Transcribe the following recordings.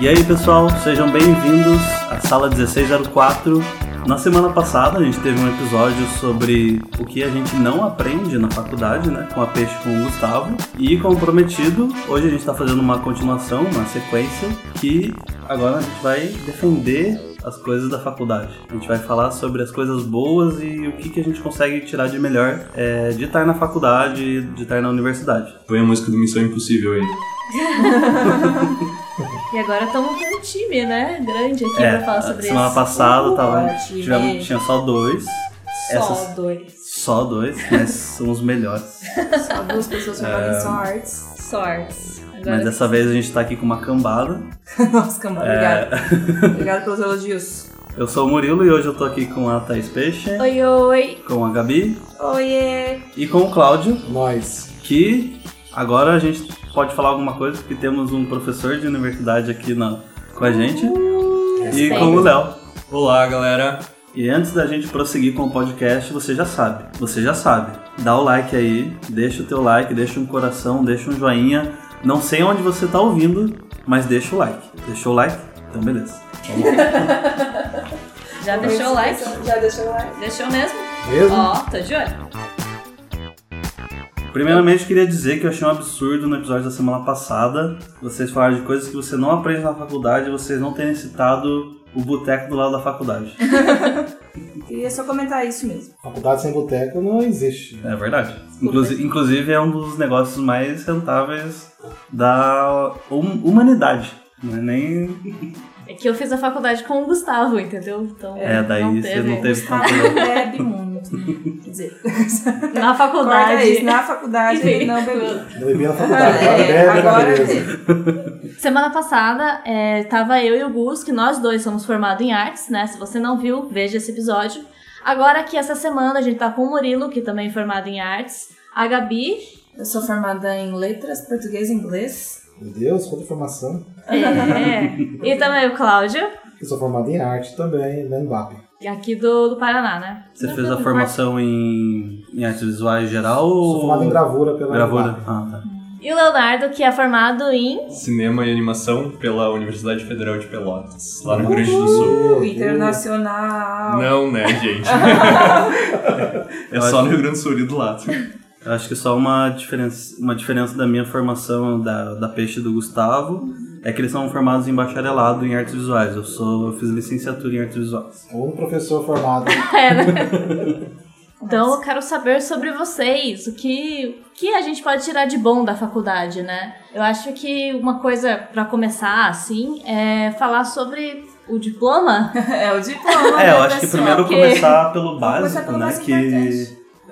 E aí pessoal, sejam bem-vindos à sala 1604. Na semana passada a gente teve um episódio sobre o que a gente não aprende na faculdade, né? Com a Peixe com o Gustavo. E como prometido, hoje a gente está fazendo uma continuação, uma sequência, que agora a gente vai defender as coisas da faculdade. A gente vai falar sobre as coisas boas e o que, que a gente consegue tirar de melhor é, de estar na faculdade, de estar na universidade. Põe a música do Missão Impossível aí. E agora estamos com um time, né? Grande aqui É, pra falar sobre semana isso. passada tava, Ótimo. tivemos, tinha só dois. Só essas- dois. Só dois, mas são os melhores. Só duas pessoas formadas em só artes. Sorts. Agora Mas dessa vez a gente tá aqui com uma cambada. Nossa, cambada, É, obrigada. Obrigada pelos elogios. eu sou o Murilo e hoje eu tô aqui com a Thaís Peixe, Oi, oi. com a Gabi Oiê! e com o Cláudio, Nós. que agora a gente pode falar alguma coisa porque temos um professor de universidade aqui na, com a gente e respeito. com o Léo. Olá, galera. E antes da gente prosseguir com o podcast, você já sabe, você já sabe. Dá o like aí, deixa o teu like, deixa um coração, deixa um joinha. Não sei onde você tá ouvindo, mas deixa o like. Deixou o like? Então beleza. Já deixou o like? Já deixou o like. Deixou mesmo? Mesmo? Ó, tá de olho. Primeiramente, queria dizer que eu achei um absurdo no episódio da semana passada vocês falaram de coisas que você não aprende na faculdade e vocês não terem citado o boteco do lado da faculdade. Queria só comentar isso mesmo. Faculdade sem boteco não existe. É verdade. Inclusive, inclusive é um dos negócios mais rentáveis da hum- humanidade. Não é nem. É que eu fiz a faculdade com o Gustavo, entendeu? Então, É, daí não você teve. não teve Gustavo tanto. bebe muito. Quer dizer, Na faculdade. isso. Na faculdade ele não bebeu. Não bebia na faculdade. Agora É, bebe, agora bebe. Semana passada, é, tava eu e o Gus, que nós dois somos formados em artes, né? Se você não viu, veja esse episódio. Agora aqui essa semana a gente tá com o Murilo, que também é formado em artes. A Gabi, Eu sou formada em letras, português e inglês. Meu Deus, quanta informação. é, e também o Cláudio, Eu sou formado em arte também, na Embap. Aqui do, do Paraná, né? Você fez a formação em, em artes visuais geral ou. Sou formado em gravura pela Gravura. Ah, tá. E o Leonardo, que é formado em. Cinema e Animação pela Universidade Federal de Pelotas, lá no Rio Grande do Sul. Uh, internacional. Não, né, gente? é só no Rio Grande do Sul ali do lado. Eu acho que só uma diferença, uma diferença da minha formação da, da Peixe e do Gustavo é que eles são formados em bacharelado em artes visuais. Eu sou eu fiz licenciatura em artes visuais. O único professor formado. É, né? Então eu quero saber sobre vocês, o que, o que a gente pode tirar de bom da faculdade, né? Eu acho que uma coisa pra começar, assim, é falar sobre o diploma. É o diploma. É, né, eu acho que primeiro que- começar pelo começar básico, pelo né? mais Que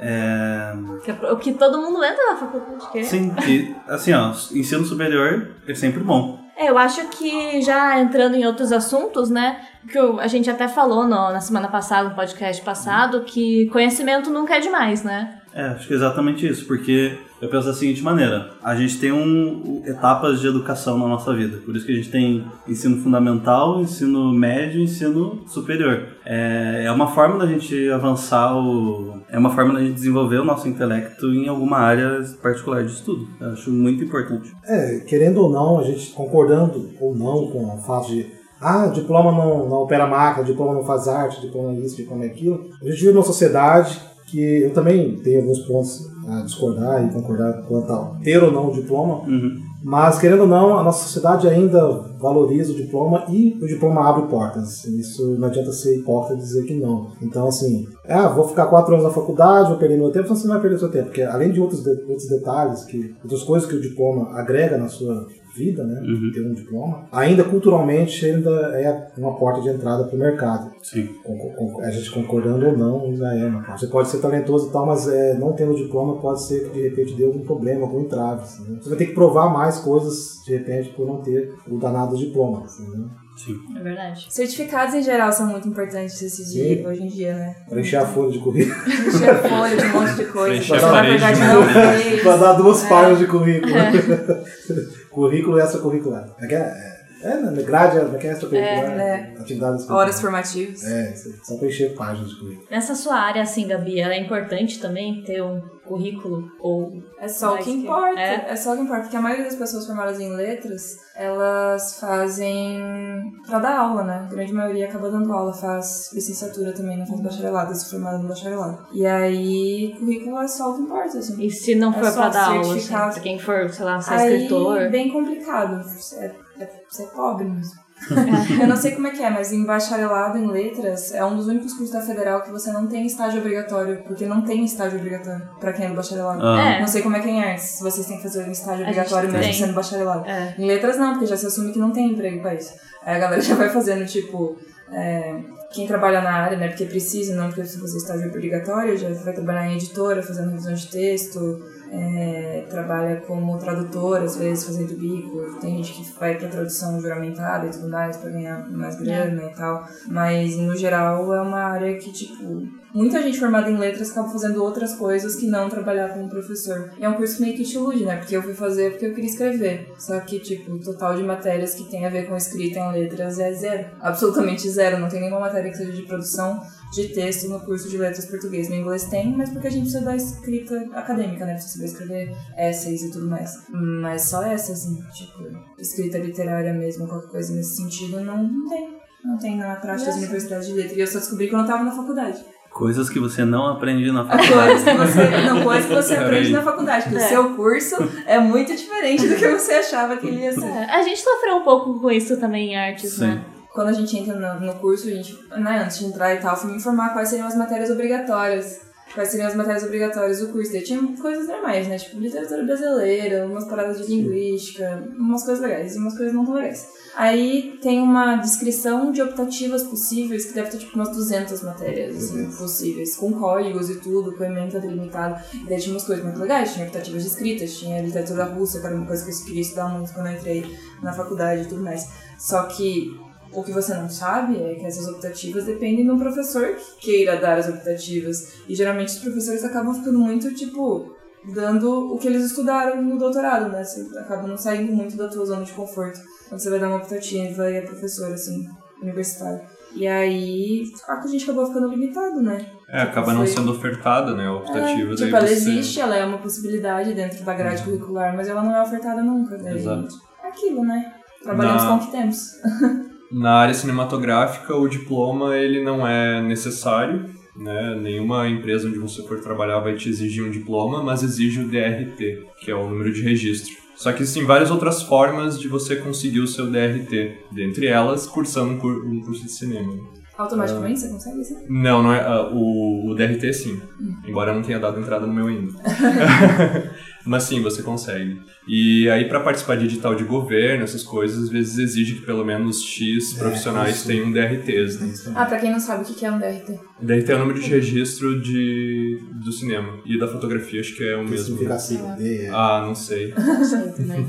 é, Que é o que todo mundo entra na faculdade, que é. sim, que assim, ó, ensino superior é sempre bom. É, eu acho que já entrando em outros assuntos, né? Que a gente até falou no- na semana passada, no podcast passado, que conhecimento nunca é demais, né? É, acho que é exatamente isso, porque eu penso da seguinte maneira: a gente tem um, etapas de educação na nossa vida, por isso que a gente tem ensino fundamental, ensino médio ensino superior. É, é uma forma da gente avançar, o, é uma forma da gente desenvolver o nosso intelecto em alguma área particular de estudo. Eu acho muito importante. É, querendo ou não, a gente concordando ou não com o fato de ah, diploma não, não opera máquina, diploma não faz arte, diploma isso, diploma aquilo. A gente vive numa sociedade que eu também tenho alguns pontos a discordar e concordar quanto ao ter ou não o diploma, Uhum. mas querendo ou não, a nossa sociedade ainda valoriza o diploma e o diploma abre portas. Isso não adianta ser hipócrita e dizer que não. Então, assim, ah, vou ficar quatro anos na faculdade, vou perder meu tempo, então você não vai perder seu tempo, porque além de outros, de- outros detalhes, que, outras coisas que o diploma agrega na sua vida, né, Uhum. ter um diploma, ainda culturalmente ainda é uma porta de entrada para o mercado. Sim. Com- com- a gente concordando ou não, ainda é uma porta. Você pode ser talentoso e tal, mas é, não tendo diploma pode ser que de repente dê algum problema, algum entrave. assim, né? Você vai ter que provar mais coisas, de repente, por não ter o danado diploma. assim, né? Sim. É verdade. Certificados em geral são muito importantes esses dias, hoje em dia, né? Para encher a folha de currículo. Encher a folha de um monte de coisa. Encher a que na parede verdade de para dar duas É. páginas de currículo. currículo extracurricular. É, é, é, na grade, é, que é extracurricular. É, Atividades Horas formativas. É, só para encher páginas de currículo. Nessa sua área, assim, Gabi, ela é importante também ter um currículo ou É só o que que- importa. é? É. só o que importa. Porque a maioria das pessoas formadas em letras, elas fazem pra dar aula, né? A grande maioria acaba dando aula, faz licenciatura também, não faz bacharelado, se formada no bacharelado. E aí, currículo é só o que importa, assim. e se não É for só pra dar aula, assim, certificado. pra quem for, sei lá, ser Aí, escritor. bem complicado. É, é, você é pobre mesmo. Eu não sei como é que é, mas em bacharelado em letras é um dos únicos cursos da federal que você não tem estágio obrigatório, porque não tem estágio obrigatório pra quem é do bacharelado. Ah, É. Não sei como é que é em artes, se vocês têm que fazer um estágio obrigatório mesmo tem. sendo bacharelado. É. Em letras não, porque já se assume que não tem emprego pra isso. Aí a galera já vai fazendo, tipo, é, quem trabalha na área, né, porque precisa, não porque precisa fazer estágio obrigatório, já vai trabalhar em editora, fazendo revisão de texto, é, trabalha como tradutor, às vezes, fazendo bico. Tem gente que vai pra tradução juramentada e tudo mais pra ganhar mais grana e tal. Mas, no geral, é uma área que, tipo, muita gente formada em letras acaba fazendo outras coisas que não trabalhar como professor. E é um curso meio que te ilude, né? Porque eu fui fazer porque eu queria escrever. Só que, tipo, o total de matérias que tem a ver com escrita em letras é zero. Absolutamente zero. Não tem nenhuma matéria que seja de produção de texto no curso de letras português. No inglês tem, mas porque a gente precisa da escrita acadêmica, né? Precisa saber escrever essays e tudo mais. Mas só essa, assim, tipo, escrita literária mesmo, qualquer coisa nesse sentido, não, não tem. Não tem na praxe das universidades de letras. E eu só descobri quando eu tava na faculdade. Coisas que você não aprende na Coisas faculdade. que você, não, coisas que você aprende na faculdade. Porque É. o seu curso é muito diferente do que você achava que ele ia ser. É, A gente sofreu um pouco com isso também em artes, Sim. né? Quando a gente entra no, no curso, a gente, né, antes de entrar e tal, fui me informar quais seriam as matérias obrigatórias. Quais seriam as matérias obrigatórias do curso. Daí tinha coisas normais, né? Tipo, literatura brasileira, umas paradas de linguística, umas coisas legais e umas coisas não tão legais. Aí tem uma descrição de optativas possíveis, que deve ter tipo umas 200 matérias assim, possíveis, com códigos e tudo, com ementa delimitado. E daí tinha umas coisas muito legais, tinha optativas de escritas, tinha literatura russa, que era uma coisa que eu queria estudar muito quando eu entrei na faculdade e tudo mais. Só que o que você não sabe é que essas optativas dependem de um professor que queira dar as optativas. E geralmente os professores acabam ficando muito, tipo, dando o que eles estudaram no doutorado, né? Você acaba não saindo muito da tua zona de conforto quando você vai dar uma optativa e é professor, assim, universitário. E aí, a gente acabou ficando limitado, né? É, acaba não Foi- sendo ofertada, né, a optativa. É, tipo, ela você- existe, ela é uma possibilidade dentro da grade curricular, mas ela não é ofertada nunca. Daí Exato. É aquilo, né? Trabalhamos Na- com o que temos. Na área cinematográfica, o diploma ele não é necessário, né? Nenhuma empresa onde você for trabalhar vai te exigir um diploma, mas exige o DRT, que é o número de registro. Só que existem várias outras formas de você conseguir o seu DRT, dentre elas cursando um, cur- um curso de cinema. Automaticamente você consegue assim? Não, não é ah, o, o DRT sim, embora eu não tenha dado entrada no meu ainda. Mas sim, você consegue. E aí para participar de edital de governo, essas coisas, às vezes exige que pelo menos X profissionais isso. tenham DRTs, né? Ah, pra quem não sabe o que é um DRT. DRT é o número de registro de, do cinema. E da fotografia acho que é o Que mesmo. significa a sigla D, é Ah, não sei. Não sei também.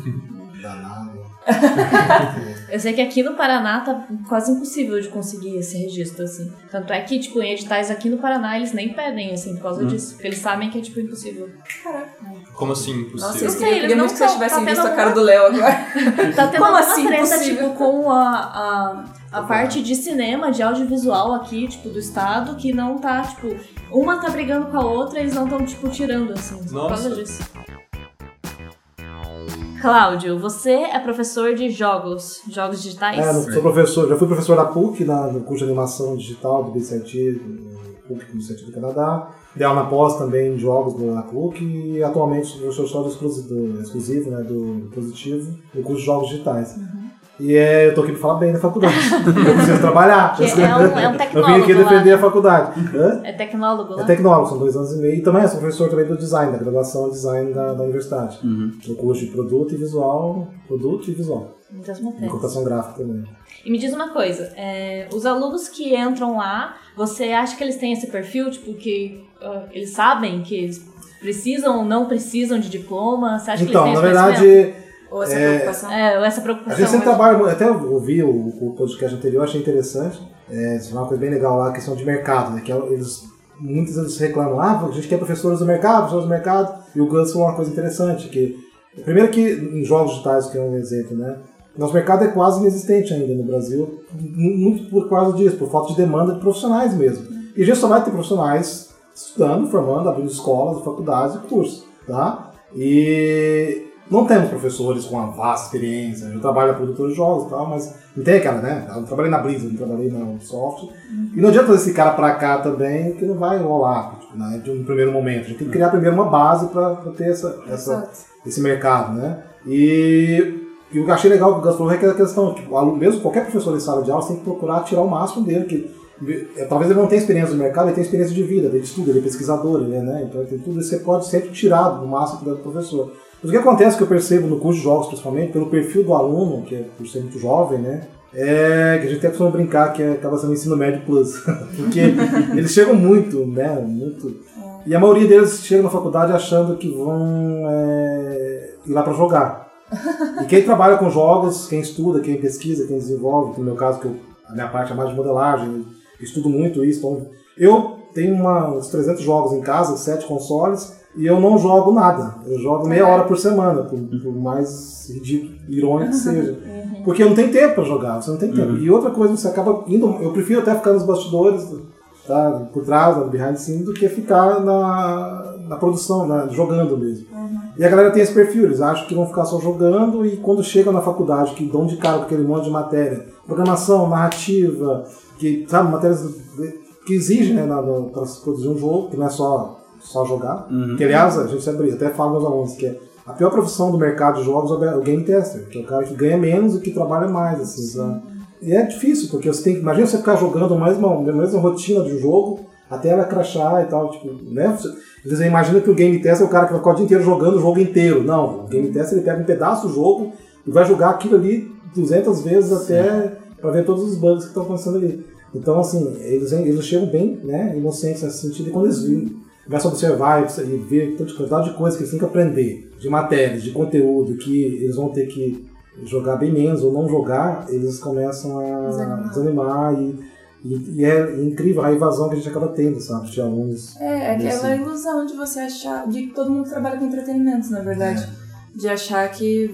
danado. Eu sei que aqui no Paraná tá quase impossível de conseguir esse registro, assim. Tanto é que, tipo, em editais aqui no Paraná eles nem pedem, assim, por causa disso. Porque eles sabem que é, tipo, impossível. Caraca. Como assim Nossa, impossível? eu sei, queria, eles queria não muito que vocês tivessem tá visto a tendo cara uma- do Léo agora. Tá tendo Como alguma assim treta, impossível? tipo, com a, a, a parte de cinema, de audiovisual aqui, tipo, do estado, que não tá, tipo, uma tá brigando com a outra, eles não estão, tipo, tirando, assim, por causa Nossa. disso. Cláudio, você é professor de jogos, jogos digitais? É, sou professor, já fui professor da PUC, na, no curso de animação digital do BCIT, PUC do BCIT do Canadá. Dei aula na pós também em jogos na PUC e atualmente sou professor só do exclusivo, do, exclusivo né, do positivo, no curso de jogos digitais. E é, eu tô aqui pra falar bem da faculdade. eu preciso trabalhar. É um- é um eu tecnólogo vim aqui lá. defender a faculdade. Hã? É tecnólogo lá? É tecnólogo, são dois anos e meio. E também sou professor também do design, da graduação em design da, da universidade. Uhum. No curso de produto e visual, produto e visual. Muitas matérias. computação gráfica também. E me diz uma coisa, é, os alunos que entram lá, você acha que eles têm esse perfil, tipo, que ah, eles sabem que eles precisam ou não precisam de diploma? Você acha Então, que eles na têm esse conhecimento? verdade, Ou essa É, preocupação? É, ou essa a preocupação. gente sempre mas- trabalha. Até ouvi o, o podcast anterior, achei interessante. É, é uma coisa bem legal lá, a questão de mercado, né? Que eles, muitos eles reclamam, ah, a gente quer professores do mercado, professores do mercado. E o Gus falou uma coisa interessante, que primeiro que em jogos digitais, que é um exemplo, né? Nosso mercado é quase inexistente ainda no Brasil, mu- muito por causa disso, por falta de demanda de profissionais mesmo. E a gente só vai ter profissionais estudando, formando, abrindo escolas, faculdades e cursos, tá? E não temos professores com uma vasta experiência. Eu trabalho na produtora de jogos e tal, mas não tem aquela, né? Eu trabalhei na Blizzard, não trabalhei na Ubisoft. E não adianta trazer esse cara pra cá também, que não vai rolar tipo, né, de um primeiro momento. A gente tem que criar primeiro uma base pra, pra ter essa, essa, esse mercado, né? E, e o que eu achei legal que o Gus falou é que a questão, tipo, aluno, mesmo qualquer professor em sala de aula, você tem que procurar tirar o máximo dele, que é, talvez ele não tenha experiência no mercado, ele tem experiência de vida, ele estuda, ele é pesquisador, ele é, né? Então tem tudo isso você pode sempre tirar no máximo do professor. Mas o que acontece que eu percebo no curso de jogos, principalmente, pelo perfil do aluno, que é por ser muito jovem, né? É que a gente até costuma brincar que é- acaba sendo ensino médio plus. Porque eles chegam muito, né? Muito. E a maioria deles chega na faculdade achando que vão é, ir lá para jogar. E quem trabalha com jogos, quem estuda, quem pesquisa, quem desenvolve, que no meu caso, que eu, a minha parte é mais de modelagem, estudo muito isso. Então, eu tenho uma, uns 300 jogos em casa, 7 consoles, e eu não jogo nada. Eu jogo meia hora por semana, por, por mais ridículo, irônico que seja. Porque não tem tempo para jogar, você não tem tempo. E outra coisa, você acaba indo. Eu prefiro até ficar nos bastidores, tá, por trás, no behind the scenes, do que ficar na, na produção, na- jogando mesmo. E a galera tem esse perfil, eles acham que vão ficar só jogando e quando chegam na faculdade, que dão de cara com aquele monte de matéria, programação, narrativa, que, sabe, matérias que exigem né, para se produzir um jogo, que não é só, só jogar. Que aliás, a gente sempre até fala nos alunos que é a pior profissão do mercado de jogos é o game tester, que é o cara que ganha menos e que trabalha mais, assim? E é difícil, porque você tem que. Imagina você ficar jogando mais uma, a mesma rotina de jogo até ela crashar e tal, tipo, né? Você, você imagina que o game tester é o cara que vai ficar o dia inteiro jogando o jogo inteiro. Não, o game tester ele pega um pedaço do jogo e vai jogar aquilo ali 200 vezes até para ver todos os bugs que estão acontecendo ali. Então, assim, eles, eles chegam bem né, inocentes nesse sentido e quando eles viram, começam a observar e ver tanta quantidade de coisas que eles têm que aprender, de matérias, de conteúdo, que eles vão ter que jogar bem menos ou não jogar, eles começam a Desanimar. desanimar e, e, e é incrível a evasão que a gente acaba tendo, sabe, de alunos. É, aquela Nesse- ilusão de você achar, de que todo mundo trabalha com entretenimento, na verdade. De achar que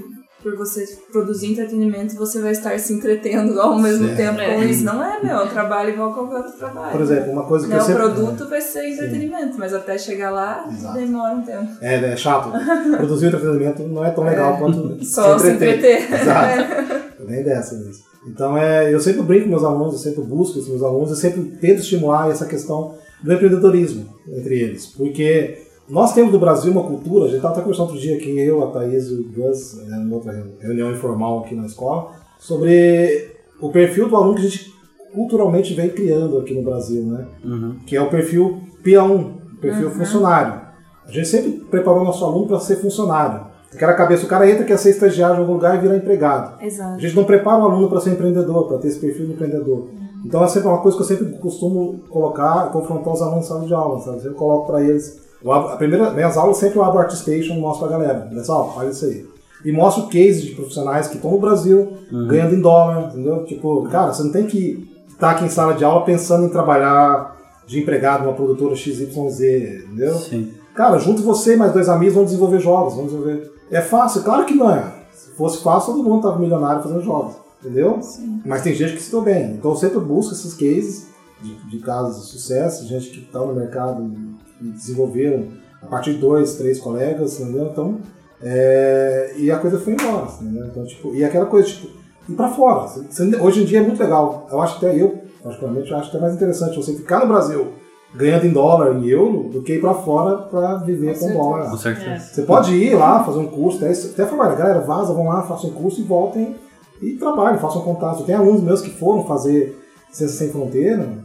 por você produzir entretenimento você vai estar se entretendo ao mesmo Certo. tempo com É. isso. Não é, meu, é um trabalho igual qualquer outro trabalho. Por exemplo, uma coisa que eu o sempre... produto vai ser entretenimento, mas até chegar lá Exato. demora um tempo. É, é chato. Produzir entretenimento não é tão legal quanto Só se entreter. Exato. Nem dessa mesmo. Então, é, eu sempre brinco com meus alunos, eu sempre busco os meus alunos, eu sempre tento estimular essa questão do empreendedorismo entre eles. Porque nós temos no Brasil uma cultura, a gente estava até conversando outro dia aqui, eu, a Thaís e o Gus, né, numa outra reunião informal aqui na escola, sobre o perfil do aluno que a gente culturalmente vem criando aqui no Brasil, né? Uhum. que é o perfil P1, o perfil funcionário. A gente sempre preparou nosso aluno para ser funcionário. Aquela cabeça, o cara entra, quer ser estagiário em algum lugar e vira empregado. A Exato. gente não prepara o aluno para ser empreendedor, para ter esse perfil de empreendedor. Então é sempre uma coisa que eu sempre costumo colocar, confrontar os alunos em sala de aula, sabe? Eu coloco para eles. Abro- A primeira, minhas aulas sempre eu abro o Artstation e mostro pra galera. Pessoal, olha isso aí. E mostro cases de profissionais que estão no Brasil, ganhando em dólar, entendeu? Tipo, cara, você não tem que estar aqui em sala de aula pensando em trabalhar de empregado numa produtora XYZ, entendeu? Sim. Cara, junto você e mais dois amigos vão desenvolver jogos, vão desenvolver. É fácil? Claro que não é. Se fosse fácil, todo mundo tava milionário fazendo jogos, entendeu? Mas tem gente que se deu bem. Então eu sempre busco esses cases de, de casos de sucesso, gente que está no mercado e desenvolveram a partir de dois, três colegas, entendeu? Então, é, e a coisa foi embora, entendeu? Então, tipo, e aquela coisa, tipo, ir pra fora. Você- Hoje em dia é muito legal. Eu acho até eu, particularmente, eu acho até mais interessante você ficar no Brasil ganhando em dólar, em euro, do que ir pra fora pra viver com, Com dólar. Com certeza. Você pode ir lá, fazer um curso, até, até falar, "Olha, galera, vaza, vão lá, façam um curso e voltem e trabalhem, façam contato. Tem alunos meus que foram fazer Ciência Sem Fronteira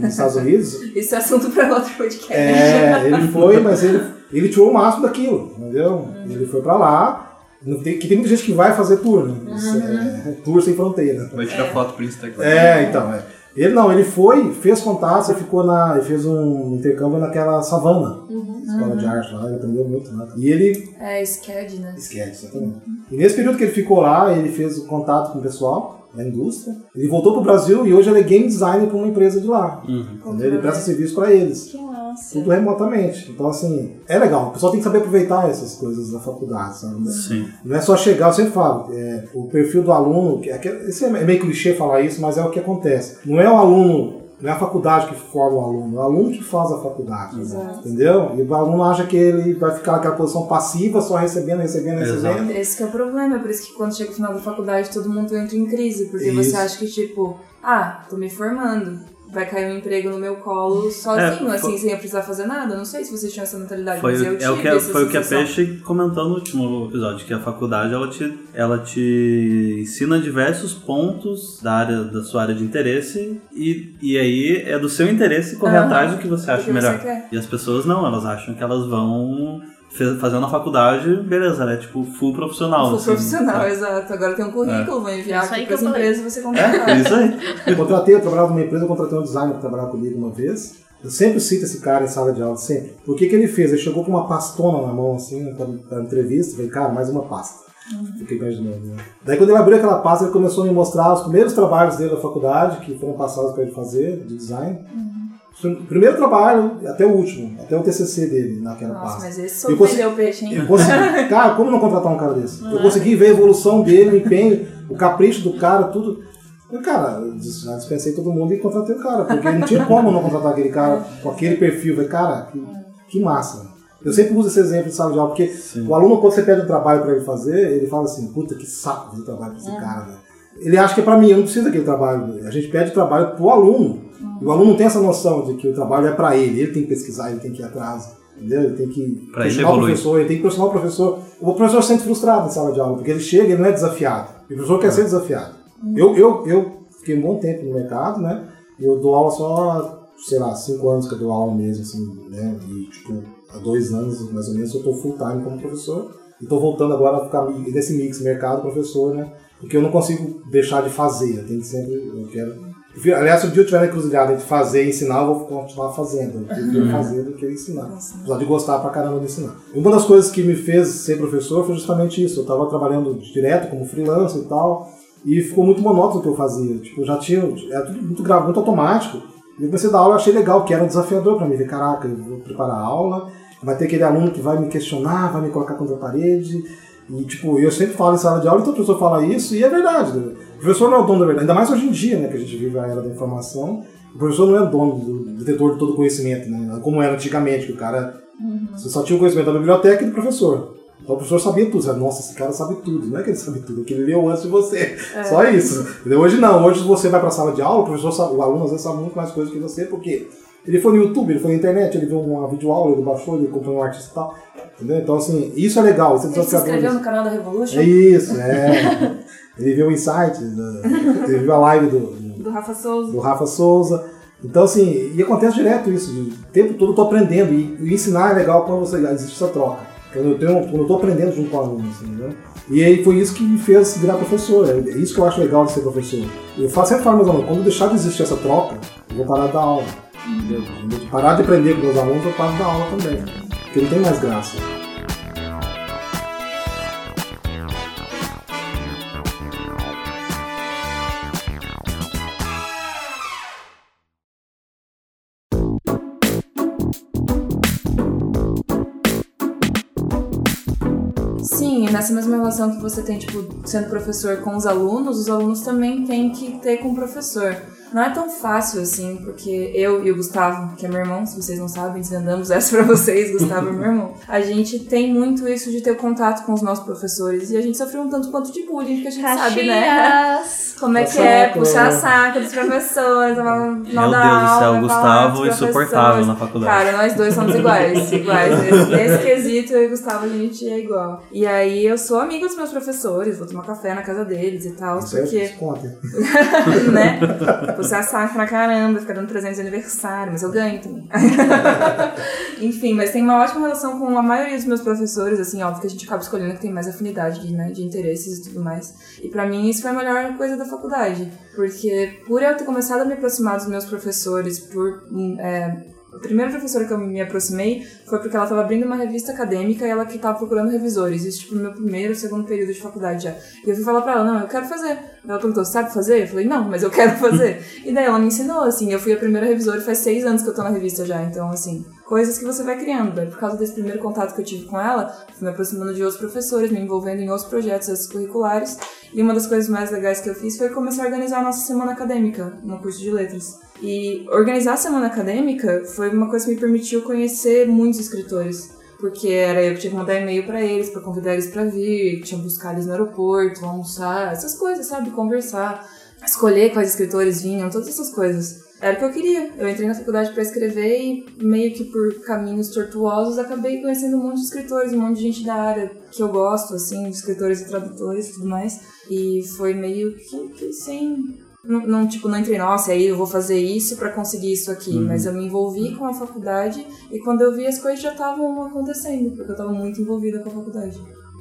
nos Estados Unidos. Isso é assunto para outro podcast. É, ele foi, mas ele, ele tirou o máximo daquilo, entendeu? Ele foi pra lá, não tem, que tem muita gente que vai fazer tour, né? Isso é, tour sem fronteira. Vai tirar foto pro Instagram. É, então, é. Ele não, ele foi, fez contato, ele ficou na. Ele fez um intercâmbio naquela savana. Escola de arte lá, ele aprendeu muito, né? E ele É, SCAD, né? Esquece, exatamente. E nesse período que ele ficou lá, ele fez o contato com o pessoal da indústria. Ele voltou pro Brasil e hoje ele é game designer para uma empresa de lá. Uhum. Entendeu? Ele presta serviço para eles. Que massa. Tudo remotamente. Então, assim, é legal. O pessoal tem que saber aproveitar essas coisas da faculdade, sabe? Sim. Não é só chegar, eu sempre falo, é, o perfil do aluno, que é, que- esse é meio clichê falar isso, mas é o que acontece. Não é o aluno não é a faculdade que forma o aluno, é o aluno que faz a faculdade. Exato. Entendeu? E o aluno acha que ele vai ficar naquela posição passiva, só recebendo, recebendo, Exato. recebendo. Esse que é o problema, é por isso que quando chega o final da faculdade todo mundo entra em crise, porque Isso. você acha que tipo, ah, tô me formando, vai cair um emprego no meu colo sozinho, É, assim, foi- sem eu precisar fazer nada. Não sei se vocês tinham essa mentalidade, Foi, mas eu é o que, foi o que a. Peixe comentou no último episódio, que a faculdade ela te, ela te ensina diversos pontos da área da sua área de interesse e, e aí é do seu interesse correr Aham. atrás do que você acha que você melhor. quer. E as pessoas não, elas acham que elas vão fazendo a faculdade, beleza, né? Tipo, full profissional. Full assim, profissional, tá? exato. Agora tem um currículo, vou enviar aqui pras falei. empresas e você contratar. É, isso aí. Eu contratei, eu trabalhava numa empresa, eu contratei um designer para trabalhar comigo uma vez. Eu sempre cito esse cara em sala de aula, sempre. O que, que ele fez? Ele chegou com uma pastona na mão, assim, pra, pra entrevista. Falei, cara, mais uma pasta. Fiquei imaginando, né? Daí quando ele abriu aquela pasta, ele começou a me mostrar os primeiros trabalhos dele da faculdade, que foram passados para ele fazer, de design. O primeiro trabalho, até o último, até o TCC dele naquela Nossa, pasta. mas esse Eu consegui- o peixe, hein? Eu consegui, cara, como não contratar um cara desse? Eu consegui ver a evolução dele, o empenho, o capricho do cara, tudo. Eu, cara, eu já dispensei todo mundo e contratei o cara, porque não tinha como não contratar aquele cara com aquele perfil. Falei, cara, que, que massa. Eu sempre uso esse exemplo de sala de aula, porque o aluno, quando você pede um trabalho pra ele fazer, ele fala assim, puta, que saco fazer trabalho pra esse cara, velho. Ele acha que é pra mim, eu não preciso daquele trabalho. A gente pede trabalho pro aluno. E o aluno não tem essa noção de que o trabalho é pra ele. Ele tem que pesquisar, ele tem que ir atrás. Entendeu? Ele tem que Pra questionar o professor, ele tem que pressionar o professor. O professor se sente frustrado em sala de aula, porque ele chega e não é desafiado. E o professor quer ser desafiado. Eu, eu, eu fiquei um bom tempo no mercado, né? Eu dou aula só, sei lá, cinco anos que eu dou aula mesmo, assim, né? E, tipo, há dois anos, mais ou menos, eu tô full time como professor. E tô voltando agora a ficar nesse mix mercado-professor, né? Porque eu não consigo deixar de fazer, eu tenho que sempre, eu quero... Aliás, se o dia eu tiver na encruzilhada de fazer e ensinar, eu vou continuar fazendo. Eu prefiro fazer do que ensinar. Apesar de gostar pra caramba de ensinar. Uma das coisas que me fez ser professor foi justamente isso. Eu tava trabalhando direto como freelancer e tal. E ficou muito monótono o que eu fazia. Tipo, eu já tinha. Era tudo muito grave, muito automático. E eu comecei a dar aula e achei legal, que era um desafiador pra mim. Ver, caraca, eu vou preparar a aula, vai ter aquele aluno que vai me questionar, vai me colocar contra a parede. E, tipo, eu sempre falo em sala de aula, então a pessoa fala isso, e é verdade. né? O professor não é o dono da verdade. Ainda mais hoje em dia, né, que a gente vive a era da informação. O professor não é o dono, do, detetor de todo conhecimento, né? Como era antigamente, que o cara você só tinha o conhecimento da biblioteca e do professor. Então o professor sabia tudo. Você fala, Nossa, esse cara sabe tudo. Não é que ele sabe tudo, é que ele leu antes de você. Só isso. Entendeu? Hoje não. Hoje você vai pra sala de aula, o professor sabe, o aluno às vezes sabe muito mais coisas que você, porque ele foi no YouTube, ele foi na internet, ele viu uma videoaula, ele baixou, ele acompanhou um artista e tal. Entendeu? Então, assim, isso é legal. É Ele se inscreveu no canal da Revolution? É isso, é. ele viu o insight, da- ele viu a live do, do- Do Rafa Souza. do Rafa Souza. Então, assim, e acontece direto isso. O tempo todo eu tô aprendendo. E, e ensinar é legal quando você, existe essa troca. Quando eu, tenho, quando eu tô aprendendo junto com o aluno, assim, né? E aí foi isso que me fez virar professor. É isso que eu acho legal de ser professor. Eu faço sempre falo meus alunos, quando deixar de existir essa troca, eu vou parar de dar aula. Entendeu? Quando eu parar de aprender com meus alunos, eu paro de dar aula também. Porque não tem mais graça. Nessa mesma relação que você tem, tipo, sendo professor com os alunos, os alunos também têm que ter com o professor. Não é tão fácil assim, porque eu e o Gustavo, que é meu irmão, se vocês não sabem, desvendamos essa pra vocês, Gustavo é meu irmão. A gente tem muito isso de ter contato com os nossos professores e a gente sofreu um tanto quanto de bullying, porque a gente sabe, né? Caxias. Como é que é puxar a saca dos professores, mal Meu da Deus do céu, falar Gustavo dos insuportável na faculdade. Cara, nós dois somos iguais, iguais. Nesse, nesse quesito, eu e o Gustavo, a gente é igual. E aí, eu sou amiga dos meus professores, vou tomar café na casa deles e tal, Isso porque, conta. né, puxar saco pra caramba, ficar dando presente de aniversário, mas eu ganho também. Enfim, mas tem uma ótima relação com a maioria dos meus professores, assim, óbvio que a gente acaba escolhendo que tem mais afinidade de, né, de interesses e tudo mais. E pra mim isso foi a melhor coisa da faculdade, porque por eu ter começado a me aproximar dos meus professores, por hum, é, a primeira professora que eu me aproximei foi porque ela estava abrindo uma revista acadêmica e ela que estava procurando revisores. Isso, tipo, no meu primeiro, segundo período de faculdade já. E eu fui falar pra ela, não, eu quero fazer. Ela perguntou, sabe fazer? Eu falei, não, mas eu quero fazer. e daí ela me ensinou, assim. Eu fui a primeira revisora e faz seis anos que eu tô na revista já. Então, assim, coisas que você vai criando. Por causa desse primeiro contato que eu tive com ela, fui me aproximando de outros professores, me envolvendo em outros projetos extracurriculares. E uma das coisas mais legais que eu fiz foi começar a organizar a nossa semana acadêmica no curso de letras. E organizar a semana acadêmica foi uma coisa que me permitiu conhecer muitos escritores. Porque era eu que tinha que mandar e-mail pra eles, pra convidar eles pra vir, tinha que buscar eles no aeroporto, almoçar, essas coisas, sabe? Conversar, escolher quais escritores vinham, todas essas coisas. Era o que eu queria. Eu entrei na faculdade pra escrever e, meio que por caminhos tortuosos, acabei conhecendo um monte de escritores, um monte de gente da área que eu gosto, assim, de escritores e tradutores e tudo mais. E foi meio que, que sem não, não, tipo, não entrei, nossa, aí eu vou fazer isso para conseguir isso aqui. Uhum. Mas eu me envolvi com a faculdade e quando eu vi as coisas já estavam acontecendo, porque eu estava muito envolvida com a faculdade.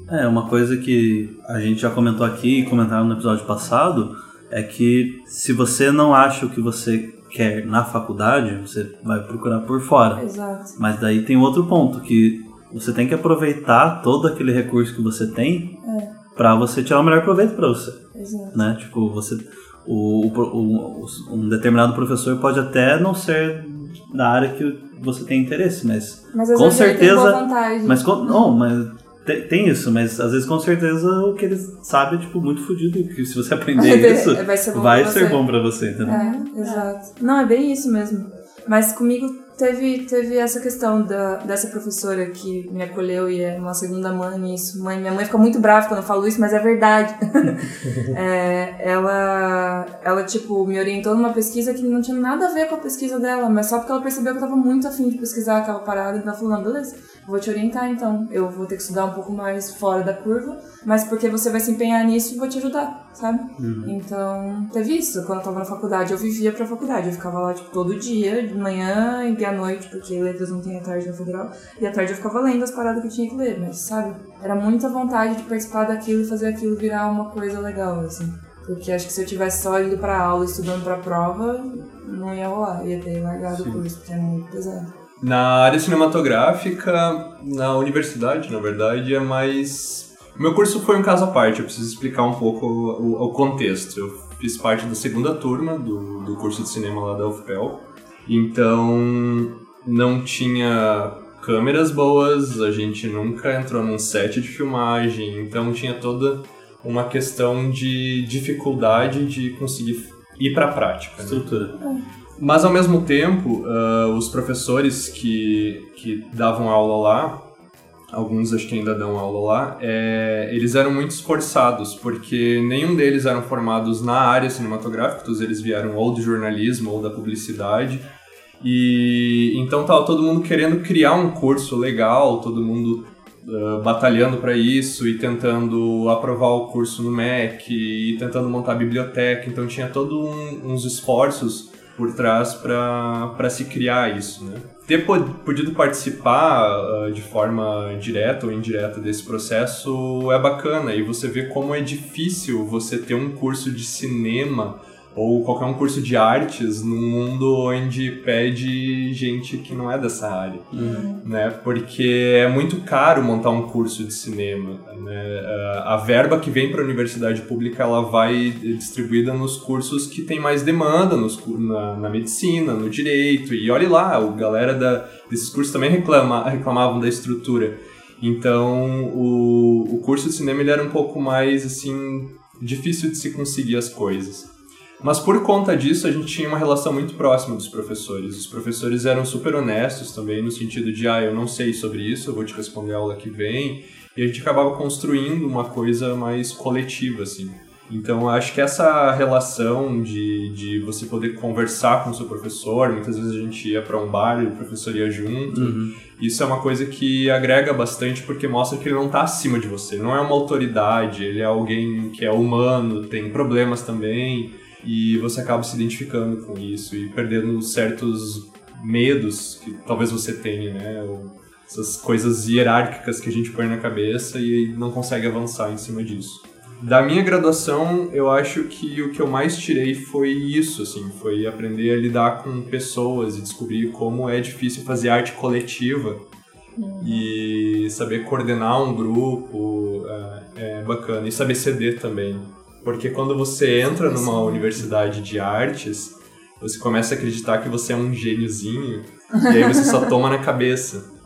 É, uma coisa que a gente já comentou aqui e comentaram no episódio passado é que se você não acha o que você quer na faculdade, você vai procurar por fora. Exato. Mas daí tem outro ponto, que você tem que aproveitar todo aquele recurso que você tem é. para você tirar o melhor proveito para você. Exato. Né? Tipo, você o, o, um determinado professor pode até não ser da área que você tem interesse, mas, mas com certeza, mas com, não, mas tem, tem, isso, mas às vezes com certeza o que ele sabe é tipo muito fodido, que se você aprender isso, vai ser bom, vai pra, ser você. bom pra você, entendeu? É, exato. Não, é bem isso mesmo. Mas comigo teve, teve essa questão da, dessa professora que me acolheu e é uma segunda mãe isso. Mãe, minha mãe fica muito brava quando eu falo isso, mas é verdade. é, ela, ela, tipo, me orientou numa pesquisa que não tinha nada a ver com a pesquisa dela, mas só porque ela percebeu que eu tava muito afim de pesquisar aquela parada, então ela falou, não, beleza, vou te orientar então. Eu vou ter que estudar um pouco mais fora da curva, mas porque você vai se empenhar nisso, vou te ajudar, sabe? Uhum. Então, teve isso. Quando eu tava na faculdade, eu vivia pra faculdade. Eu ficava lá, tipo, todo dia, de manhã e à noite, porque letras não tem a tarde na federal. E à tarde eu ficava lendo as paradas que eu tinha que ler, mas, sabe? Era muita vontade de participar daquilo e fazer aquilo virar uma coisa legal, assim. Porque acho que se eu tivesse só indo pra aula, estudando pra prova, não ia rolar. Ia ter largado o curso, porque é muito pesado. Na área cinematográfica, na universidade, na verdade, é mais. O meu curso foi um caso à parte, eu preciso explicar um pouco o, o contexto. Eu fiz parte da segunda turma do, do curso de cinema lá da UFPEL, então não tinha câmeras boas, a gente nunca entrou num set de filmagem, então tinha toda uma questão de dificuldade de conseguir ir para a prática. Né? Mas ao mesmo tempo, uh, os professores que, que davam aula lá, alguns acho que ainda dão aula lá, é, eles eram muito esforçados, porque nenhum deles eram formados na área cinematográfica, todos eles vieram ou do jornalismo ou da publicidade. E então tava todo mundo querendo criar um curso legal, todo mundo uh, batalhando para isso e tentando aprovar o curso no MEC e tentando montar a biblioteca. Então tinha todos um, uns esforços por trás para se criar isso, né? Ter podido participar uh, de forma direta ou indireta desse processo é bacana e você vê como é difícil você ter um curso de cinema ou qualquer um curso de artes num mundo onde pede gente que não é dessa área, Uhum. né? Porque é muito caro montar um curso de cinema, né? A verba que vem para a universidade pública ela vai distribuída nos cursos que tem mais demanda, nos, na, na medicina, no direito e olhe lá, o galera da, desses cursos também reclama, reclamavam da estrutura. Então o, o curso de cinema ele era um pouco mais assim difícil de se conseguir as coisas. Mas por conta disso, a gente tinha uma relação muito próxima dos professores. Os professores eram super honestos também, no sentido de, ah, eu não sei sobre isso, eu vou te responder a aula que vem. E a gente acabava construindo uma coisa mais coletiva, assim. Então, acho que essa relação de, de você poder conversar com o seu professor, muitas vezes a gente ia para um bar e o professor ia junto, Uhum. isso é uma coisa que agrega bastante porque mostra que ele não está acima de você, não é uma autoridade, ele é alguém que é humano, tem problemas também, e você acaba se identificando com isso e perdendo certos medos que talvez você tenha, né? Ou essas coisas hierárquicas que a gente põe na cabeça e não consegue avançar em cima disso. Da minha graduação, eu acho que o que eu mais tirei foi isso, assim, foi aprender a lidar com pessoas e descobrir como é difícil fazer arte coletiva e saber coordenar um grupo é, é bacana e saber ceder também, porque quando você entra numa universidade de artes você começa a acreditar que você é um gêniozinho e aí você só toma na cabeça.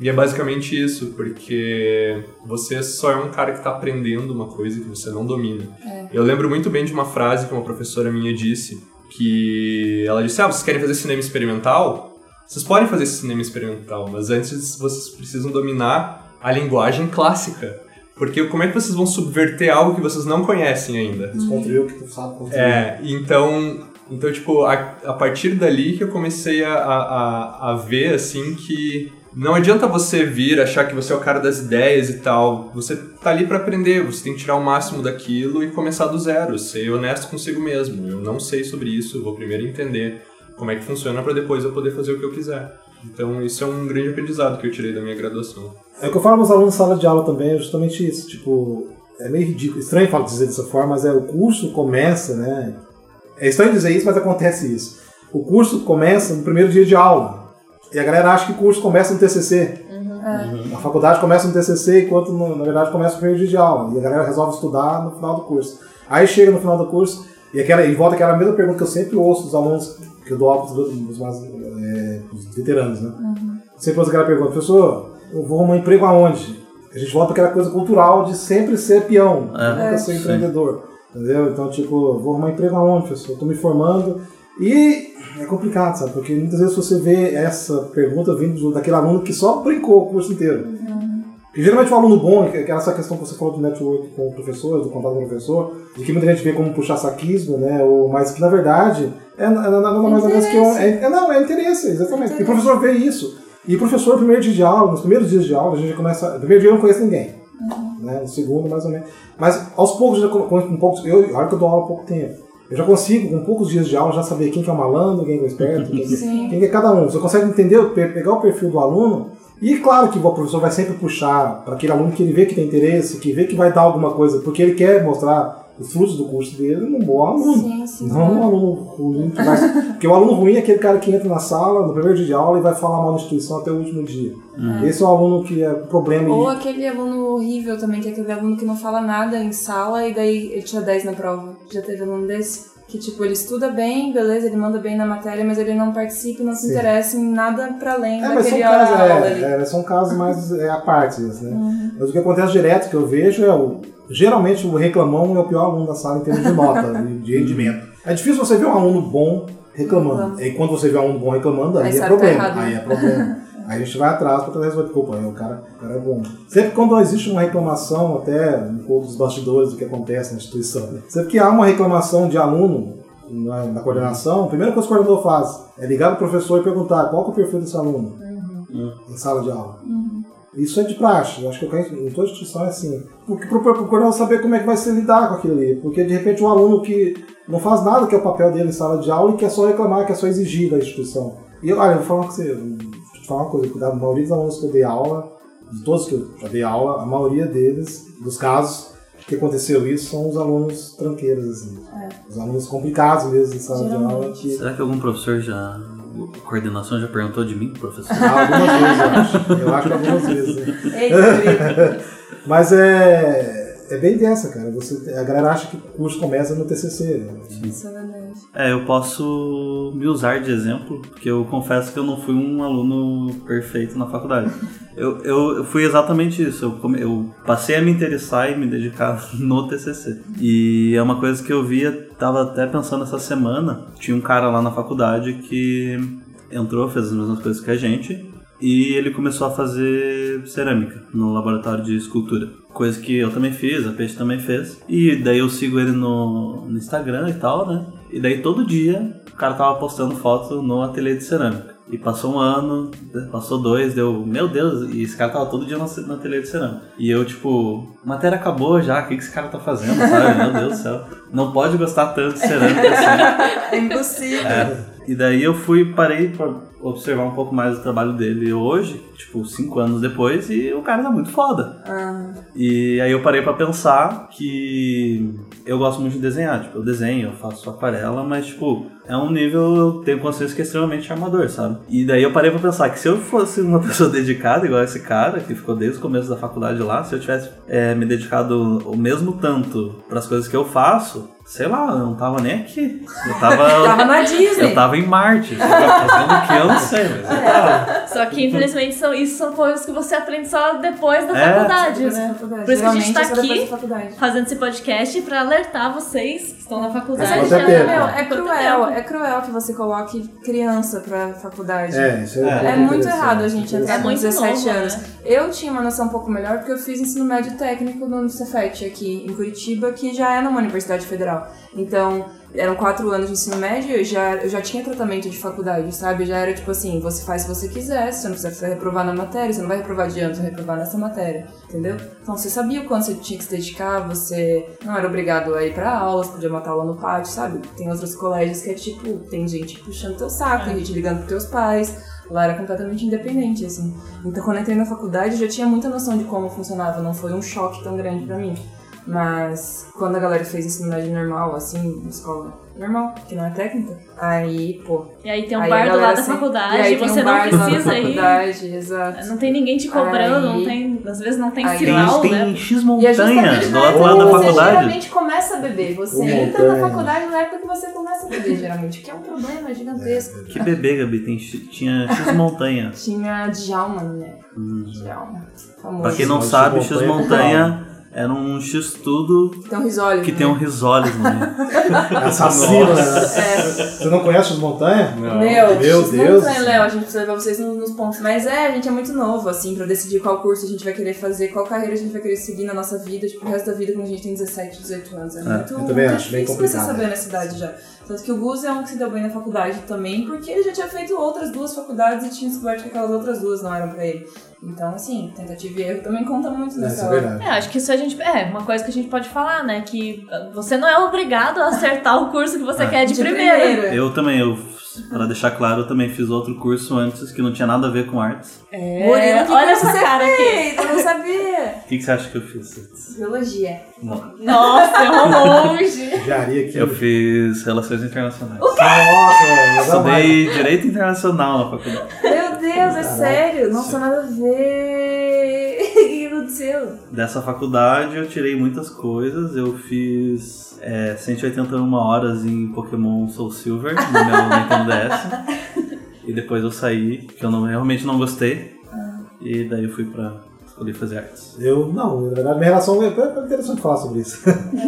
E é basicamente isso, porque você só é um cara que tá aprendendo uma coisa que você não domina. Eu lembro muito bem de uma frase que uma professora minha disse, que ela disse, ah, vocês querem fazer cinema experimental? Vocês podem fazer cinema experimental, mas antes vocês precisam dominar a linguagem clássica. Porque como é que vocês vão subverter algo que vocês não conhecem ainda? Desconstruir o que tu sabe construir. É, então, então tipo, a, a partir dali que eu comecei a, a, a ver, assim, que não adianta você vir achar que você é o cara das ideias e tal. Você tá ali pra aprender, você tem que tirar o máximo daquilo e começar do zero, ser honesto consigo mesmo. Eu não sei sobre isso, vou primeiro entender como é que funciona pra depois eu poder fazer o que eu quiser. Então, isso é um grande aprendizado que eu tirei da minha graduação. É o que eu falo nos alunos em sala de aula também, é justamente isso. Tipo, é meio ridículo, estranho falar dizer dessa forma, mas é o curso começa, né? É estranho dizer isso, mas acontece isso. O curso começa no primeiro dia de aula. E a galera acha que o curso começa no TCC. A faculdade começa no TCC, enquanto no- na verdade começa no primeiro dia de aula. E a galera resolve estudar no final do curso. Aí chega no final do curso e, aquela, e volta aquela mesma pergunta que eu sempre ouço dos alunos que eu dou aula pros, dos mais é, os veteranos, né? Sempre ouço aquela pergunta, professor, eu vou arrumar um emprego aonde? A gente volta para aquela coisa cultural de sempre ser peão, É, nunca ser sim. empreendedor. Entendeu? Então, tipo, vou arrumar um emprego aonde, professor? Estou me formando. E é complicado, sabe? Porque muitas vezes você vê essa pergunta vindo daquele aluno que só brincou o curso inteiro. Porque geralmente o aluno bom, que que é essa questão que você falou do network com o professor, do contato com o professor, de que muita gente vê como puxar saquismo, né? Ou, mas que na verdade é, nada mais ou menos que um. É, é- não, é interesse, exatamente. E o professor vê isso. E o professor, primeiro dia de aula, nos primeiros dias de aula, a gente já começa. No primeiro dia eu não conheço ninguém. Né? No segundo, mais ou menos. Mas aos poucos, já com, poucos, eu, olha que eu dou aula há pouco tempo. Eu já consigo, com poucos dias de aula, já saber quem que é o malandro, quem que é o esperto, quem, quem que é cada um. Você consegue entender, pegar o perfil do aluno. E claro que o professor vai sempre puxar para aquele aluno que ele vê que tem interesse, que vê que vai dar alguma coisa, porque ele quer mostrar os frutos do curso dele num bom aluno. Sim, sim. Não um aluno ruim vai. Porque o aluno ruim é aquele cara que entra na sala no primeiro dia de aula e vai falar mal da instituição até o último dia. Esse é o aluno que é o problema. Ou e- aquele aluno horrível também, que é aquele aluno que não fala nada em sala e daí ele tira 10 na prova. Já teve aluno desse? Que, tipo, ele estuda bem, beleza, ele manda bem na matéria, mas ele não participa e não se Sim. interessa em nada pra além É, mas são daquele casos, aula ali. é, é, são casos mais é, à parte, né? Mas o que acontece direto que eu vejo é o. Geralmente o reclamão é o pior aluno da sala em termos de nota, de, rendimento. É difícil você ver um aluno bom reclamando. E quando você vê um aluno bom reclamando, aí, Aí é tá problema. né? aí é problema. Aí a gente vai atrás para resolver. Opa, o cara, o cara é bom. Sempre quando existe uma reclamação, até um pouco dos bastidores do que acontece na instituição, né? sempre que há uma reclamação de aluno na, na coordenação, a primeira coisa que o coordenador faz é ligar para o professor e perguntar qual que é o perfil desse aluno em sala de aula. Isso é de praxe, acho que eu conheço- em toda instituição é assim. Porque pro pro coordenador saber como é que vai se lidar com aquilo ali. Porque de repente um aluno que não faz nada que é o papel dele em sala de aula e quer só reclamar, quer só exigir da instituição. E olha, eu vou falar com você, falar uma coisa, cuidado, a maioria dos alunos que eu dei aula, de todos que eu já dei aula, a maioria deles, dos casos que aconteceu isso, são os alunos tranqueiros, assim. Os alunos complicados mesmo em sala de aula. Que, Será que algum professor já. A coordenação já perguntou de mim, professor? Ah, algumas vezes, eu acho. Eu acho que algumas vezes. né? Querido. Mas é, é bem dessa, cara. Você, a galera acha que o curso começa no TCC. né? Isso é verdade. É, eu posso me usar de exemplo, porque eu confesso que eu não fui um aluno perfeito na faculdade. Eu, eu, eu fui exatamente isso. Eu, eu passei a me interessar e me dedicar no TCC. E é uma coisa que eu via, tava até pensando essa semana. Tinha um cara lá na faculdade que entrou, fez as mesmas coisas que a gente. E ele começou a fazer cerâmica no laboratório de escultura. Coisa que eu também fiz, a Peixe também fez. E daí eu sigo ele no, no Instagram e tal, né? E daí todo dia o cara tava postando foto no ateliê de cerâmica. E passou um ano, passou dois, deu, meu Deus, e esse cara tava todo dia no, ateliê de cerâmica. E eu, tipo, matéria acabou já, o que, que esse cara tá fazendo, sabe? Meu Deus do céu. Não pode gostar tanto de cerâmica assim. É impossível. É. E daí eu fui, parei pra observar um pouco mais o trabalho dele hoje, tipo, cinco anos depois, e o cara tá muito foda. Ah, E aí eu parei pra pensar que eu gosto muito de desenhar, tipo, eu desenho, eu faço aquarela, mas tipo, é um nível, eu tenho consciência que é extremamente amador, sabe? E daí eu parei pra pensar que se eu fosse uma pessoa dedicada, igual esse cara, que ficou desde o começo da faculdade lá, se eu tivesse é, me dedicado o mesmo tanto pras coisas que eu faço, Sei lá, eu não tava nem aqui. Eu tava. Tava na Disney. eu tava em Marte. Fazendo o que eu não sei, mas eu tava. Só que, infelizmente, são, isso são coisas que você aprende só depois da É. faculdade, né? faculdade. Por isso que a gente tá é aqui. Fazendo esse podcast pra alertar vocês que estão na faculdade. Mas já- é tempo? Meu, é cruel, é cruel que você coloque criança pra faculdade. É, isso é, É. É muito errado a gente entrar É com muito 17 novo, anos. né? Eu tinha uma noção um pouco melhor porque eu fiz ensino médio técnico no Cefet aqui em Curitiba, que já é numa universidade federal. Então, eram quatro anos de ensino médio e eu já, eu já tinha tratamento de faculdade, sabe? Já era tipo assim, você faz se você quiser, se você não quiser você vai reprovar na matéria, você não vai reprovar de ano, você vai reprovar nessa matéria, entendeu? Então você sabia o quanto você tinha que se dedicar, você não era obrigado a ir pra aula, você podia matar aula no pátio, sabe? Tem outros colégios que é tipo, tem gente puxando teu saco, tem gente ligando pros teus pais, Lá era completamente independente, assim. Então, quando eu entrei na faculdade, eu já tinha muita noção de como funcionava. Não foi um choque tão grande pra mim. Mas, quando a galera fez ensino médio normal, assim, escola normal, que não é técnica, aí, pô... E aí tem um aí bar do lado da faculdade, e aí tem você um não precisa ir. faculdade, exato. Não tem ninguém te cobrando, Aí- não tem. Às vezes não tem Aí- sinal, tem, né? tem X E é montanha justamente do na lado da você faculdade. geralmente começa a beber. Você Uma entra na montanha. faculdade na época que você começa a beber, geralmente, que é um problema gigantesco. Que bebê, Gabi? Tem, X- tinha X montanha. Tinha Djalma, né? Djalma. Famoso. Pra quem não X sabe, X montanha é montanha era um X tudo Então, risole. que tem um no meio. Assassino, né? É. Você não conhece os montanhas? Não. Meu, Meu Deus. montanha, Léo, a gente precisa levar vocês nos, pontos. Mas é, a gente é muito novo, assim, pra decidir qual curso a gente vai querer fazer, qual carreira a gente vai querer seguir na nossa vida, tipo, o resto da vida quando a gente tem 17, 18 anos. É, muito, eu também muito acho bem difícil você complicado. saber nessa idade já. Tanto que o Gus é um que se deu bem na faculdade também, porque ele já tinha feito outras duas faculdades e tinha descoberto que aquelas outras duas não eram pra ele. Então, assim, tentativa e erro também conta muito nessa é hora. verdade. É, acho que isso a gente. É, uma coisa que a gente pode falar, né? Que uh, você não é obrigado a acertar o curso que você É. quer de, De primeira. primeira. Eu também, eu, pra deixar claro, eu também fiz outro curso antes que não tinha nada a ver com artes. É, que olha essa cara aqui. fez? Eu não sabia. O que, que você acha que eu fiz? Biologia. Nossa, errou longe. Aqui. Eu fiz Relações Internacionais. Nossa, eu dá mais. Estudei Direito Internacional na faculdade. Meu Deus, é sério? Nossa, nada a ver. O que aconteceu? Dessa faculdade eu tirei muitas coisas. Eu fiz é, 181 horas em Pokémon Soul Silver no meu Nintendo DS. E depois eu saí, que eu não, realmente não gostei. E daí eu fui pra escolher fazer artes. Eu, não, na verdade, minha relação é é interessante falar sobre isso.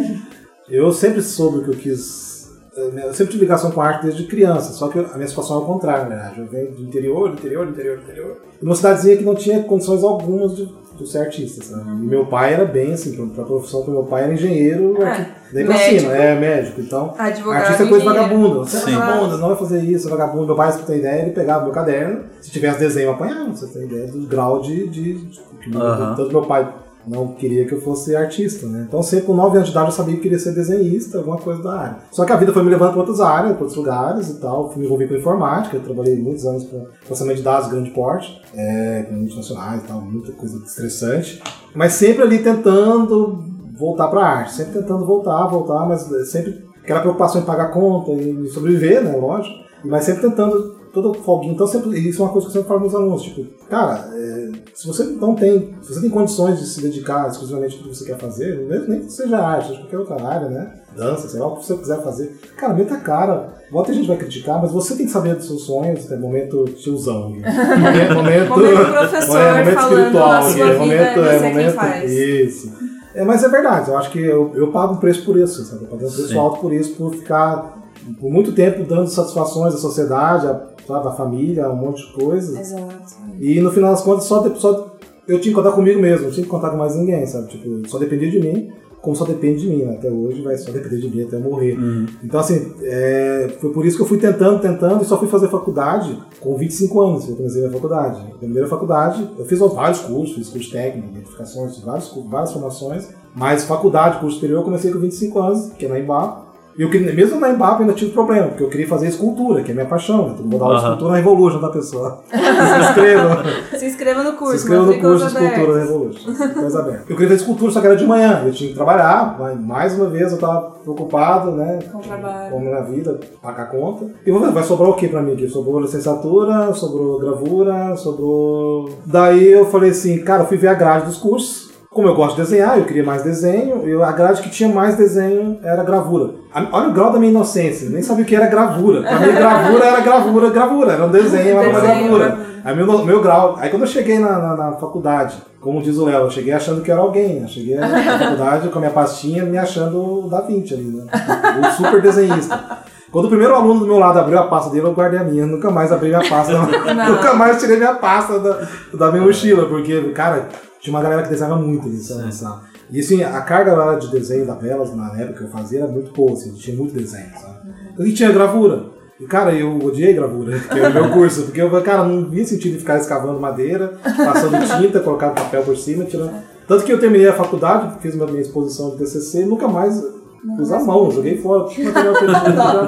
eu sempre soube o que eu quis. Eu sempre tive ligação com a arte desde criança, só que a minha situação é o contrário, na verdade. Eu venho do interior, do interior, do interior, do interior. E uma cidadezinha que não tinha condições algumas de, de ser artista, sabe? Meu pai era bem assim, pra, profissão, porque meu pai era engenheiro, Ah, arqui- daí pra médico. cima, é médico. Então, Advogado. Artista é coisa de engenheiro. vagabundo. Você é Sim. vagabundo, não vai fazer isso, é vagabundo. Meu pai, se tem ideia, ele pegava meu caderno. Se tivesse desenho, eu apanhava. Você tem ideia do grau de. de, de que Aham. Tanto meu pai não queria que eu fosse artista, né? Então, sempre com 9 anos de idade, eu sabia que queria ser desenhista, alguma coisa da área. Só que a vida foi me levando para outras áreas, para outros lugares e tal. Fui me envolver com informática, eu trabalhei muitos anos com processamento de dados de grande porte, é, com multinacionais e tal, muita coisa estressante. Mas sempre ali tentando voltar para a arte, sempre tentando voltar, voltar, mas sempre aquela preocupação em pagar conta, em sobreviver, né, lógico, mas sempre tentando todo folguinho. Então, sempre, isso é uma coisa que eu sempre falo para meus alunos, tipo, cara, é, se você não tem, se você tem condições de se dedicar exclusivamente ao que você quer fazer, mesmo nem que seja arte, seja qualquer outra área, né, dança, sei lá, o que você quiser fazer, cara, meta a cara. Muita gente vai criticar, mas você tem que saber dos seus sonhos, é momento tiozão. aqui. Momento, momento, Momento professor é, momento espiritual a sua vida, momento, é é, momento, faz. isso. É, mas é verdade, eu acho que eu, eu pago um preço por isso, sabe? Eu pago um preço Sim. alto por isso, por ficar por muito tempo dando satisfações à sociedade, à, sabe, à família, a um monte de coisa. Exato. E no final das contas, só, só eu tinha que contar comigo mesmo, eu tinha que contar com mais ninguém, sabe? Tipo, só dependia de mim, como só depende de mim, né? Até hoje vai só depender de mim até eu morrer. Então, assim, é, foi por isso que eu fui tentando, tentando, e só fui fazer faculdade com 25 anos, eu comecei a faculdade. A primeira faculdade, eu fiz vários cursos, fiz curso técnico, identificações, vários, várias formações, mas faculdade, curso superior, eu comecei com 25 anos, que é na Embrapa. E eu queria, mesmo na Embrapa eu ainda tive problema, porque eu queria fazer escultura, que é a minha paixão. né? Vou dar escultura na Evolution, tá, pessoal? Se inscrevam. Se inscreva no curso, Se inscreva no curso de escultura da abertas. Revolution. Coisa aberta. Eu queria fazer escultura, só que era de manhã. Eu tinha que trabalhar, mas mais uma vez eu tava preocupado, né? Com trabalho. Com a minha vida, pagar a conta. E vou ver, vai sobrar o que pra mim aqui? Sobrou licenciatura, sobrou gravura, sobrou. Daí eu falei assim, cara, eu fui ver a grade dos cursos. Como eu gosto de desenhar, eu queria mais desenho, eu, a grade que tinha mais desenho era gravura. Olha o grau da minha inocência, eu nem sabia o que era gravura. Pra mim, gravura era gravura, gravura, era um desenho, era uma gravura. Aí meu, meu grau. Aí quando eu cheguei na, na, na faculdade, como diz o Léo, eu cheguei achando que era alguém. Eu cheguei na faculdade com a minha pastinha me achando o Da Vinci ali, né? O super desenhista. Quando o primeiro aluno do meu lado abriu a pasta dele, eu guardei a minha. Nunca mais abri minha pasta. Nunca mais tirei minha pasta da, da minha mochila, porque, cara, tinha uma galera que desenhava muito ali, sabe? E assim, a carga lá de desenho da Belas, na época que eu fazia, era muito boa, assim, tinha muito desenho, sabe? E tinha gravura. E, cara, eu odiei gravura, que era o meu curso, porque eu, cara, não via sentido ficar escavando madeira, passando tinta, colocando papel por cima, tirando. Tanto que eu terminei a faculdade, fiz minha minha exposição de TCC, e nunca mais usar a mão, joguei fora, tinha material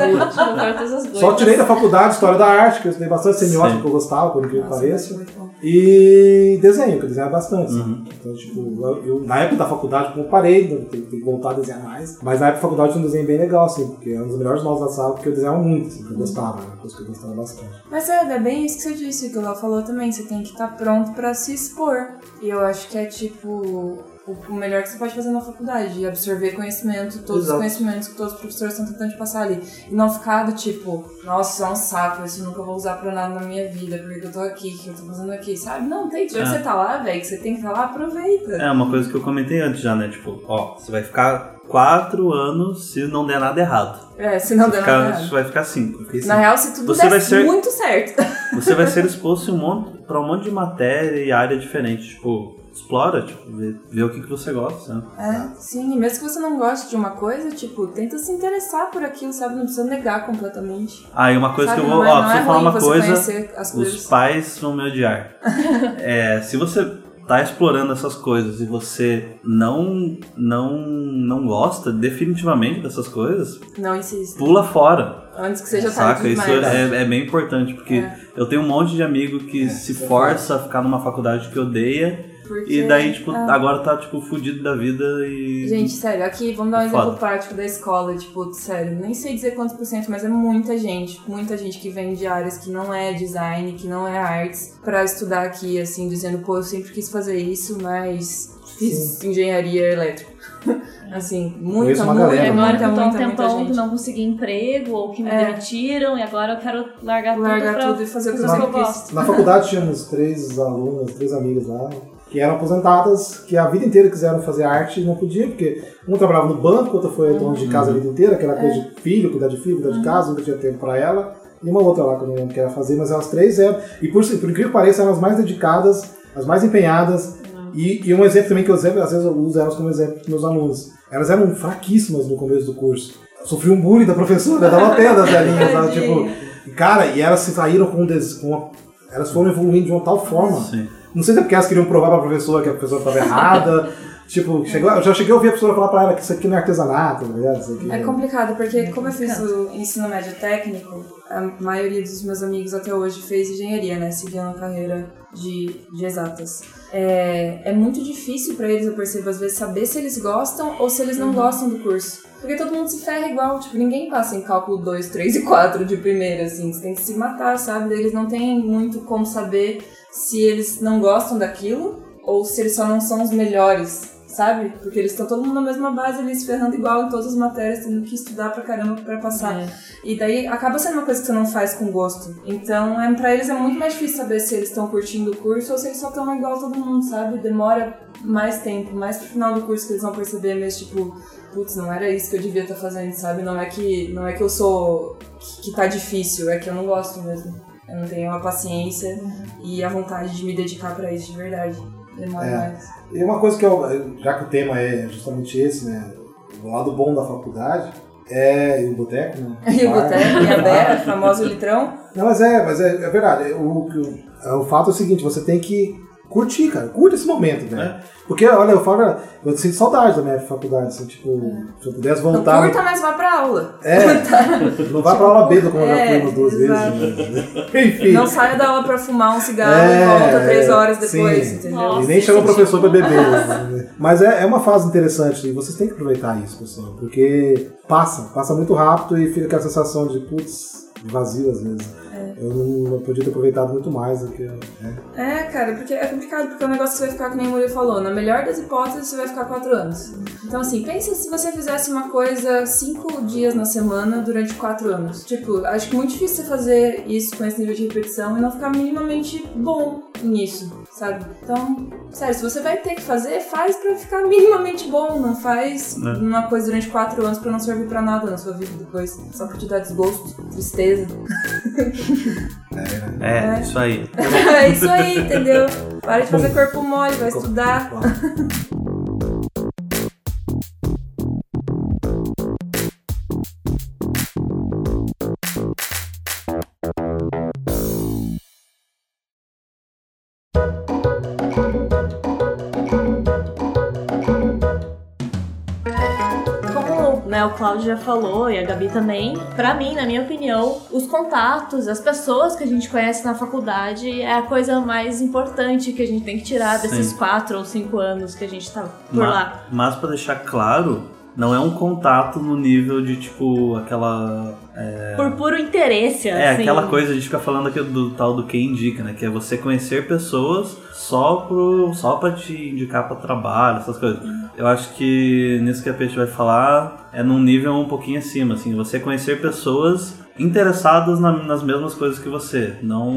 Só tirei da faculdade História da Arte, que eu estudei bastante semiótica, Sim. que eu gostava, por que Nossa, pareça. E desenho, que eu desenhava bastante. Uhum. Então, tipo, eu, na época da faculdade, como eu parei, né, tem, que voltar a desenhar mais. Mas na época da faculdade tinha um desenho bem legal, assim, porque era um dos melhores nós da sala, porque eu desenhava muito, assim, que eu gostava, né? Uma coisa que eu gostava bastante. Mas é, é bem isso que você disse, que o Léo falou também. Você tem que estar pronto pra se expor. E eu acho que é tipo. O melhor que você pode fazer na faculdade, absorver conhecimento, todos Exato. os conhecimentos que todos os professores estão tentando te passar ali. E não ficar do tipo, nossa, isso é um saco, isso nunca vou usar pra nada na minha vida, porque que eu tô aqui, o que eu tô fazendo aqui, sabe? Não, tem, já que É. você tá lá, velho, que você tem que estar lá, aproveita. É uma coisa que eu comentei antes já, né? Tipo, ó, você vai ficar quatro anos se não der nada errado. É, se não der Ficar- nada errado. vai ficar cinco. Fiquei Na assim, real, se tudo Você der vai ser- muito certo. Você vai ser exposto um monte, pra um monte de matéria e área diferente. Tipo, explora, tipo, vê, vê o que, que você gosta. Né? É, sim, e mesmo que você não goste de uma coisa, tipo, tenta se interessar por aquilo, sabe? Não precisa negar completamente. Ah, e uma coisa Sabe, que eu vou. não é, Ó, não preciso é falar uma coisa. Os pais vão me odiar. é, se você tá explorando essas coisas e você não não não gosta definitivamente dessas coisas, Não insista. pula fora. Antes que seja Saca? tarde Isso demais. é, é bem importante, porque É. eu tenho um monte de amigo que se força a ficar numa faculdade que odeia Porque- e daí, tipo, é. agora tá, tipo, fudido da vida e. Gente, sério, aqui vamos dar um Foda. exemplo prático da escola, tipo, sério, nem sei dizer quantos por cento, mas é muita gente, muita gente que vem de áreas que não é design, que não é artes, pra estudar aqui, assim, dizendo, pô, eu sempre quis fazer isso, mas fiz engenharia elétrica. assim, muita, uma muita, galera. Agora muita, eu tô um muita, muita tempão que não consegui emprego ou que me É. demitiram e agora eu quero largar, Largar tudo pra tudo e fazer o que eu gosto. Na faculdade tínhamos três alunas, três amigas lá, que eram aposentadas, que a vida inteira quiseram fazer arte e não podiam, porque um trabalhava no banco, outra foi dona de casa a vida inteira, aquela coisa de filho, cuidar de filho, cuidar de casa, nunca tinha tempo pra ela. E uma outra lá que eu não lembro o que era fazer, mas elas três eram. E por, por incrível que pareça, eram as mais dedicadas, as mais empenhadas. E, e um exemplo também que eu sempre, às vezes eu uso elas como exemplo para meus alunos. Elas eram fraquíssimas no começo do curso. Sofri um bullying da professora, dava pé das velhinhas, sabe? Tipo, cara, e elas se saíram com, um des- com uma, Elas foram evoluindo de uma tal forma. Sim. Não sei se é porque elas queriam provar pra professora que a professora estava errada. tipo, chegou, eu já cheguei a ouvir a professora falar pra ela que isso aqui não é artesanato? Isso aqui É complicado, porque como eu fiz o ensino médio técnico, a maioria dos meus amigos até hoje fez engenharia, né? Seguiu uma carreira de, de exatas. É, é muito difícil pra eles, eu percebo, às vezes, saber se eles gostam ou se eles não gostam do curso. Porque todo mundo se ferra igual, tipo, ninguém passa em cálculo 2, 3 e 4 de primeira, assim. Você tem que se matar, sabe? Eles não têm muito como saber se eles não gostam daquilo ou se eles só não são os melhores, sabe? Porque eles estão todo mundo na mesma base se ferrando igual em todas as matérias, tendo que estudar pra caramba pra passar. É. E daí acaba sendo uma coisa que você não faz com gosto. Então, é, pra eles é muito mais difícil saber se eles estão curtindo o curso ou se eles só estão igual a todo mundo, sabe? Demora mais tempo, mais pro final do curso que eles vão perceber mesmo, tipo, putz, não era isso que eu devia estar fazendo, sabe? Não é que, não é que eu sou. Que, que tá difícil, é que eu não gosto mesmo. Eu não tenho a paciência e a vontade de me dedicar pra isso de verdade. Demora É. mais. E uma coisa que eu, já que o tema é justamente esse, né? O lado bom da faculdade é e o boteco, né? E o boteco, e a Bera, o famoso litrão. Não, mas é, mas é, é verdade. O, o, o fato é o seguinte, você tem que curtir, cara. Curta esse momento, velho. É. Porque, olha, eu falo, eu sinto saudade da minha faculdade, assim, tipo, se eu pudesse Não voltar. curta, mas vá pra aula. É, não vai pra aula B como eu já fui É, umas duas exato. vezes. Mas, enfim. Não saia da aula pra fumar um cigarro É, e volta três horas depois, sim. entendeu? Nossa. E nem chama o Nossa, professor pra beber. né? Mas é, é uma fase interessante e vocês têm que aproveitar isso, pessoal. Porque passa, passa muito rápido e fica aquela sensação de, putz, vazio às vezes. Eu não, não podia ter aproveitado muito mais do que. eu- né? É, cara, porque é complicado, porque é um negócio vai ficar, que nem o Murilo falou, na melhor das hipóteses, você vai ficar quatro anos. Então, assim, pensa se você fizesse uma coisa cinco dias na semana durante quatro anos. Tipo, acho que é muito difícil você fazer isso com esse nível de repetição e não ficar minimamente bom nisso, sabe? Então, sério, se você vai ter que fazer, faz pra ficar minimamente bom, não faz É. uma coisa durante quatro anos pra não servir pra nada na sua vida depois, só pra te dar desgosto, tristeza. É, isso aí. é isso aí, entendeu? Para de fazer corpo mole, vai estudar. né, o Cláudio já falou e a Gabi também, pra mim, na minha opinião, os contatos, as pessoas que a gente conhece na faculdade é a coisa mais importante que a gente tem que tirar desses Sim. quatro ou cinco anos que a gente tá por Ma- lá. Mas pra deixar claro, não é um contato no nível de tipo aquela. Por puro interesse, É, assim. aquela coisa, a gente fica falando aqui do tal do que indica, né? Que é você conhecer pessoas só, pro, só pra te indicar pra trabalho, essas coisas. Eu acho que nisso que a Peixe vai falar é num nível um pouquinho acima, assim, você conhecer pessoas interessadas na- nas mesmas coisas que você, não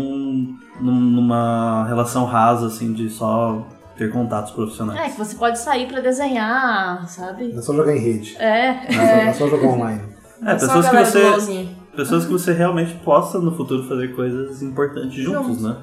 num- numa relação rasa, assim, de só ter contatos profissionais. É, que você pode sair pra desenhar, sabe? Não é só jogar em rede. É. Não é só- não é só jogar online. É, a pessoas que você. Pessoas que você realmente possa no futuro fazer coisas importantes juntos, Juntos. né?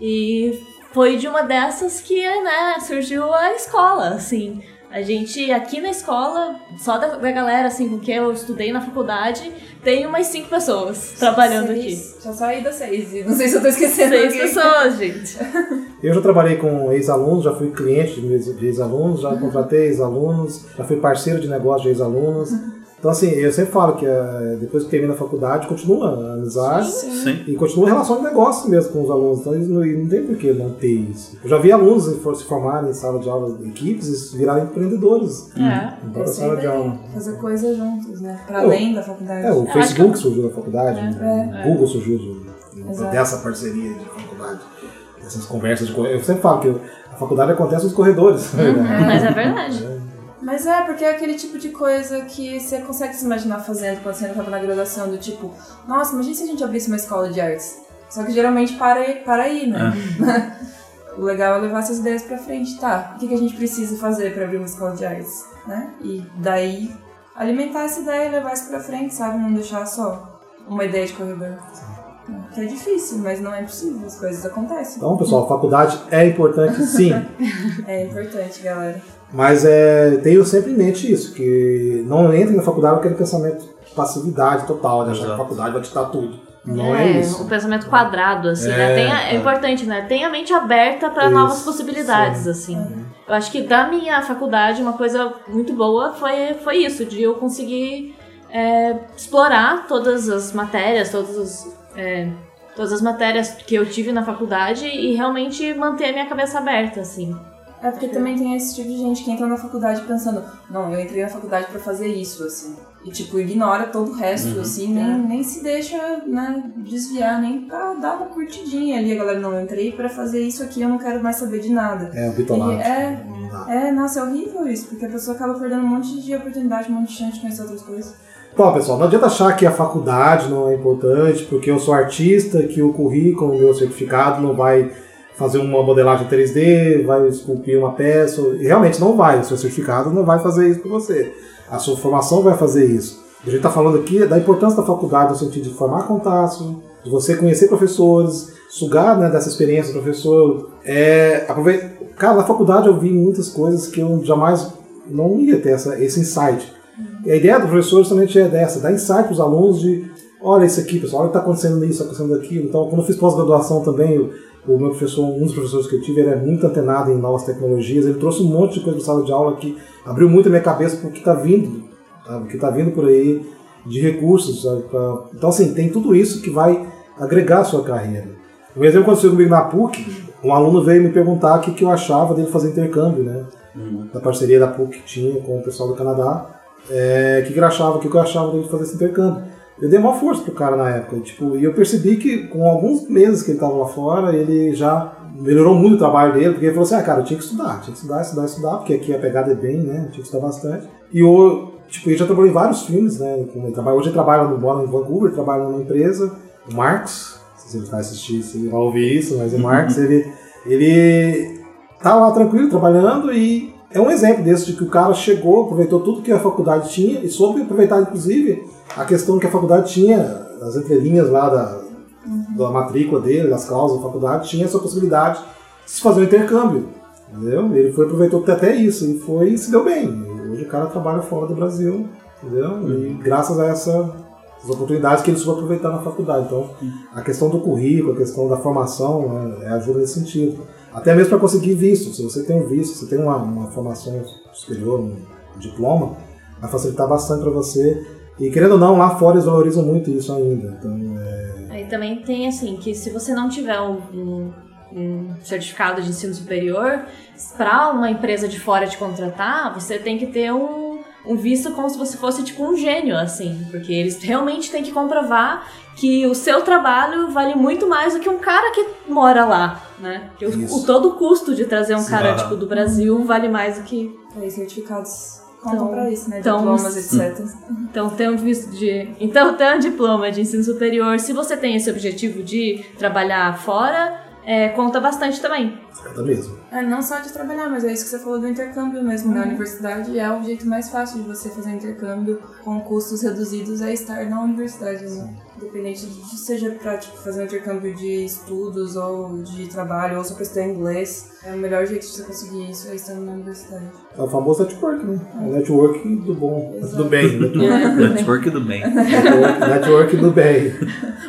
E foi de uma dessas que, né, surgiu a escola, assim. A gente, aqui na escola, só da, da galera, assim, com quem eu estudei na faculdade, tem umas cinco pessoas trabalhando aqui. Seis. Já saí das seis. e Não sei se eu tô esquecendo Seis alguém. pessoas, gente. Eu já trabalhei com ex-alunos, já fui cliente de de ex-alunos, já contratei ex-alunos, já fui parceiro de negócio de ex-alunos. Então, assim, eu sempre falo que eh, depois que termina a faculdade, continua a amizade Sim. e continua a relação de negócio mesmo com os alunos. Então, eles não, não tem por que não ter isso. Eu já vi alunos se for- se formarem em sala de aula, equipes, e virarem empreendedores. É. Em própria Essa sala de aula. Fazer coisas juntos, né? Pra Eu- além da faculdade. É, o Facebook que- surgiu da faculdade, né? o Google surgiu de- de- dessa parceria de faculdade. Essas conversas de. Eu sempre falo que a faculdade acontece nos corredores. né? Mas é verdade. Mas é, porque é aquele tipo de coisa que você consegue se imaginar fazendo quando você ainda na graduação, do tipo, nossa, imagina se a gente abrisse uma escola de artes. Só que geralmente para, aí- para aí, né? o legal é levar essas ideias pra frente, tá? O que, que a gente precisa fazer pra abrir uma escola de artes, né? E daí alimentar essa ideia e levar isso pra frente, sabe? Não deixar só uma ideia de corredor. Que é difícil, mas não é impossível, as coisas acontecem. Então, pessoal, faculdade é importante sim, É importante, galera. Mas é, tenho sempre em mente isso, que não entre na faculdade com aquele pensamento de passividade total, de achar que a Exato. faculdade vai te dar tudo. Não é, o isso. pensamento quadrado, assim, né? É, Tenha- é, é. importante, né? Tenha a mente aberta para novas possibilidades, sim. assim. Eu acho que da minha faculdade, uma coisa muito boa foi, foi isso, de eu conseguir é, explorar todas as matérias, todas as, é, todas as matérias que eu tive na faculdade e realmente manter a minha cabeça aberta, assim. É porque também tem esse tipo de gente que entra na faculdade pensando, não, eu entrei na faculdade pra fazer isso, assim. E, tipo, ignora todo o resto, assim, nem, nem se deixa, né, desviar, nem pra dar uma curtidinha ali. A galera, não, eu entrei pra fazer isso aqui, eu não quero mais saber de nada. É, o bitolado. É- dá. É, nossa, é horrível isso, porque a pessoa acaba perdendo um monte de oportunidade, um monte de chance de conhecer outras coisas. Bom, pessoal, não adianta achar que a faculdade não é importante, porque eu sou artista, que o currículo, o meu certificado não vai fazer uma modelagem 3D, vai esculpir uma peça. E realmente não vai, o seu certificado não vai fazer isso para você. A sua formação vai fazer isso. A gente está falando aqui da importância da faculdade no sentido de formar contatos, de você conhecer professores, sugar né, dessa experiência do professor. É. Cara, na faculdade eu vi muitas coisas que eu jamais não ia ter essa, esse insight. E a ideia do professor justamente é dessa, dar insight para os alunos de olha isso aqui, pessoal, olha o que está acontecendo isso, está acontecendo aquilo. Então, quando eu fiz pós-graduação também, o, o meu professor, um dos professores que eu tive, ele é muito antenado em novas tecnologias, ele trouxe um monte de coisa para sala de aula que abriu muito a minha cabeça para o que está vindo, sabe? o que está vindo por aí de recursos. Pra- Então, assim, tem tudo isso que vai agregar a sua carreira. Um exemplo, quando eu comigo na PUC, um aluno veio me perguntar o que, que eu achava dele fazer intercâmbio, né? Da parceria da PUC que tinha com o pessoal do Canadá. É, o que, que ele achava, o que, que eu achava dele fazer esse intercâmbio. Eu dei uma força pro cara na época. Tipo, e eu percebi que com alguns meses que ele tava lá fora, ele já melhorou muito o trabalho dele, porque ele falou assim, ah, cara, eu tinha que estudar, tinha que estudar, estudar, estudar, porque aqui a pegada é bem, né? Eu tinha que estudar bastante. E o, tipo, ele já trabalhou em vários filmes, né? Ele trabalha, hoje ele trabalha no, mora em Vancouver, trabalha numa empresa, o Marx, não sei se ele vai assistir, se ele vai ouvir isso, mas o Marx, ele, ele tá lá tranquilo, trabalhando e é um exemplo desse de que o cara chegou, aproveitou tudo que a faculdade tinha e soube aproveitar, inclusive, a questão que a faculdade tinha, as entrelinhas lá da, da matrícula dele, das cláusulas da faculdade, tinha essa possibilidade de se fazer um intercâmbio. Entendeu? Ele foi aproveitou até isso e foi se deu bem. Hoje o cara trabalha fora do Brasil, entendeu? E graças a essa, essas oportunidades que ele soube aproveitar na faculdade. Então, a questão do currículo, a questão da formação, né, é ajuda nesse sentido. Até mesmo para conseguir visto. Se você tem um visto, se você tem uma, uma formação superior, um diploma, vai facilitar bastante para você. E querendo ou não, lá fora eles valorizam muito isso ainda. Então, é, Aí também tem assim, que se você não tiver um- um certificado de ensino superior, para uma empresa de fora te contratar, você tem que ter um, um visto como se você fosse tipo um gênio, assim. Porque eles realmente têm que comprovar que o seu trabalho vale muito mais do que um cara que mora lá, né? Que o, o- todo o custo de trazer um Sim. cara, tipo, do Brasil vale mais do que Aí certificados contam Então- pra isso, né? então- Diplomas, etc. Então, ter um visto de. Então, ter um diploma de ensino superior, se você tem esse objetivo de trabalhar fora, é, conta bastante também. conta mesmo. É, não só de trabalhar, mas é isso que você falou do intercâmbio mesmo. Na universidade é o jeito mais fácil de você fazer intercâmbio com custos reduzidos é estar na universidade, né? Independente de seja pra tipo, fazer um intercâmbio de estudos ou de trabalho ou só pra estudar inglês. É o melhor jeito de você conseguir isso é estando na universidade. É o famoso network, né? É o network do bom. Exato. Do bem. Network, Network do bem. network, network do bem.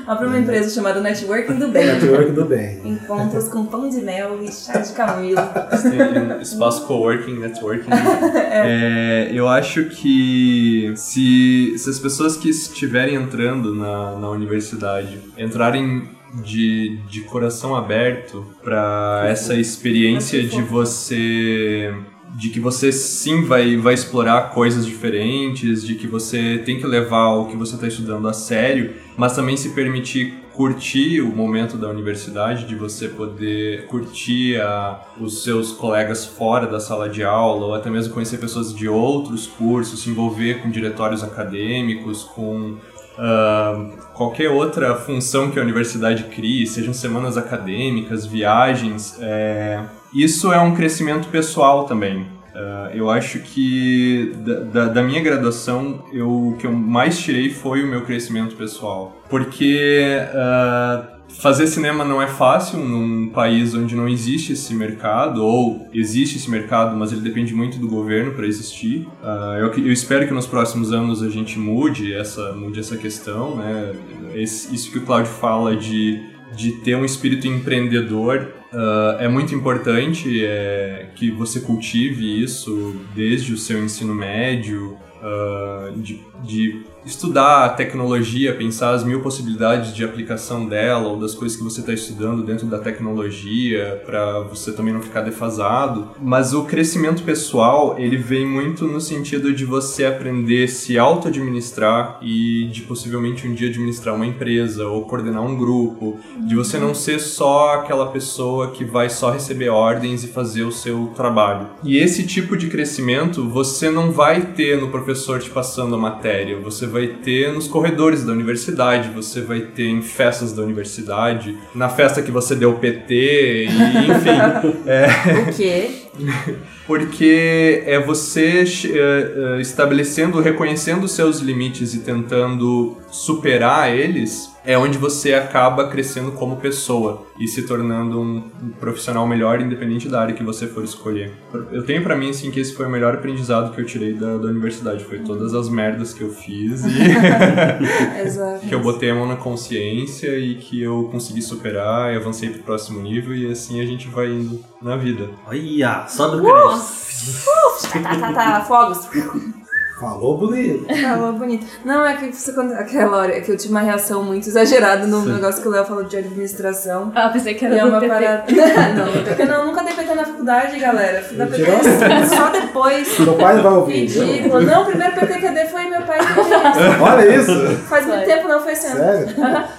Pra uma empresa chamada Networking do Bem. Network do bem. Encontros com pão de mel e chá de. Tem espaço coworking, networking. É, eu acho que se, se as pessoas que estiverem entrando na, na universidade entrarem de, de coração aberto para essa experiência de você de que você sim vai, vai explorar coisas diferentes, de que você tem que levar o que você está estudando a sério, mas também se permitir curtir o momento da universidade, de você poder curtir a, os seus colegas fora da sala de aula, ou até mesmo conhecer pessoas de outros cursos, se envolver com diretórios acadêmicos, com ah, qualquer outra função que a universidade crie, sejam semanas acadêmicas, viagens, é, isso é um crescimento pessoal também. Ah, eu acho que da, da- da minha graduação, eu, o que eu mais tirei foi o meu crescimento pessoal. Porque ah, fazer cinema não é fácil num país onde não existe esse mercado, ou existe esse mercado, mas ele depende muito do governo para existir. Ah, eu, eu espero que nos próximos anos a gente mude essa, mude essa questão, né? Esse- isso que o Claudio fala de, de ter um espírito empreendedor ah, é muito importante é, que você cultive isso desde o seu ensino médio, ah, de, de estudar a tecnologia, pensar as mil possibilidades de aplicação dela ou das coisas que você está estudando dentro da tecnologia para você também não ficar defasado. Mas o crescimento pessoal ele vem muito no sentido de você aprender a se auto-administrar e de possivelmente um dia administrar uma empresa ou coordenar um grupo, de você não ser só aquela pessoa que vai só receber ordens e fazer o seu trabalho. E esse tipo de crescimento você não vai ter no professor te passando a matéria, você vai ter nos corredores da universidade, você vai ter em festas da universidade, na festa que você deu PT, e, enfim. é, O quê? porque é você eh, eh, estabelecendo, reconhecendo seus limites e tentando superar eles, é onde você acaba crescendo como pessoa e se tornando um, profissional melhor, independente da área que você for escolher. Eu tenho pra mim assim que esse foi o melhor aprendizado que eu tirei da, da universidade, foi todas as merdas que eu fiz e Exato. que eu botei a mão na consciência e que eu consegui superar e avancei pro próximo nível e assim a gente vai indo na vida. Olha, sobe o crédito. Tá, tá, tá, fogos. Falou bonito. Falou bonito. Não, é que você, quando, aquela hora é que eu tive uma reação muito exagerada no Sim. negócio que o Léo falou de administração. Ah, pensei que E era é do uma PT. parada. não, PT não, nunca dei PT na faculdade, galera. Na PT só depois. Seu pai vai ouvir. Ridículo. Não, o primeiro PT que Olha isso! Faz muito tempo não foi ano. Sério?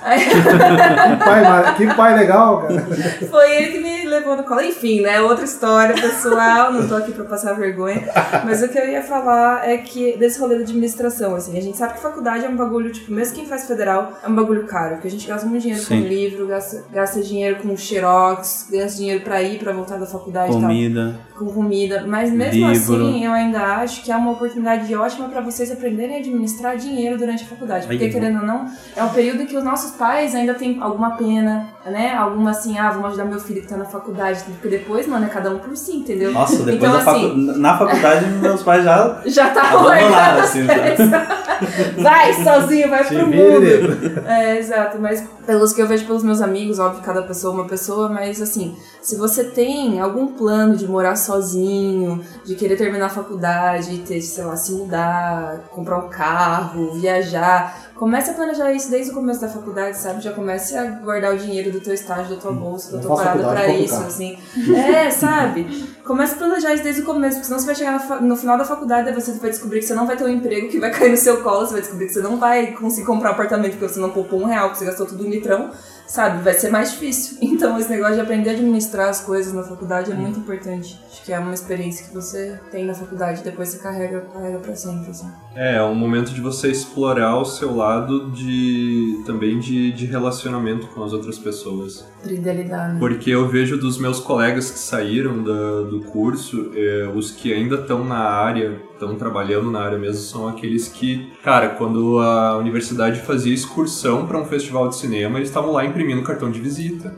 Que pai, que pai legal, cara. Foi ele que me levou no colo. Enfim, né? Outra história pessoal, não tô aqui pra passar vergonha. Mas o que eu ia falar é que desse rolê da administração, assim, a gente sabe que faculdade é um bagulho, tipo, mesmo quem faz federal, é um bagulho caro, porque a gente gasta muito dinheiro Sim. com livro, gasta, gasta dinheiro com xerox, gasta dinheiro pra ir, pra voltar da faculdade e tal Comida. com comida, mas mesmo Livro. assim eu ainda acho que é uma oportunidade ótima para vocês aprenderem a administrar dinheiro durante a faculdade, porque Aí, querendo ou não, é um período em que os nossos pais ainda têm alguma pena, né? Alguma assim, ah, vamos ajudar meu filho que tá na faculdade, porque depois, mano, é cada um por si, entendeu? Nossa, depois Então, da assim- facu... na faculdade meus pais já Já tá rolando. assim. tá? Vai sozinho, vai Te pro mundo. nego. É, exato, mas pelos que eu vejo pelos meus amigos, óbvio, cada pessoa é uma pessoa, mas assim, se você tem algum plano de morar sozinho, de querer terminar a faculdade, ter, sei lá, se mudar, comprar um carro, viajar, comece a planejar isso desde o começo da faculdade, sabe? Já comece a guardar o dinheiro do teu estágio, da tua bolsa, da tua parada pra isso, assim. É, sabe? Comece a planejar isso desde o começo, porque senão você vai chegar no final da faculdade e você vai descobrir que você não vai ter um emprego que vai cair no seu colo, você vai descobrir que você não vai conseguir comprar um apartamento porque você não poupou um real, porque você gastou tudo em litrão, sabe? Vai ser mais difícil. Então, esse negócio de aprender a administrar as coisas na faculdade é muito importante. Acho que é uma experiência que você tem na faculdade, depois você carrega, carrega pra sempre, assim. É, é um momento de você explorar o seu lado de também de, de relacionamento com as outras pessoas. Aprender a lidar, né? Porque eu vejo dos meus colegas que saíram da- do curso, é, os que ainda estão na área, estão trabalhando na área mesmo, são aqueles que, cara, quando a universidade fazia excursão para um festival de cinema, eles estavam lá imprimindo cartão de visita.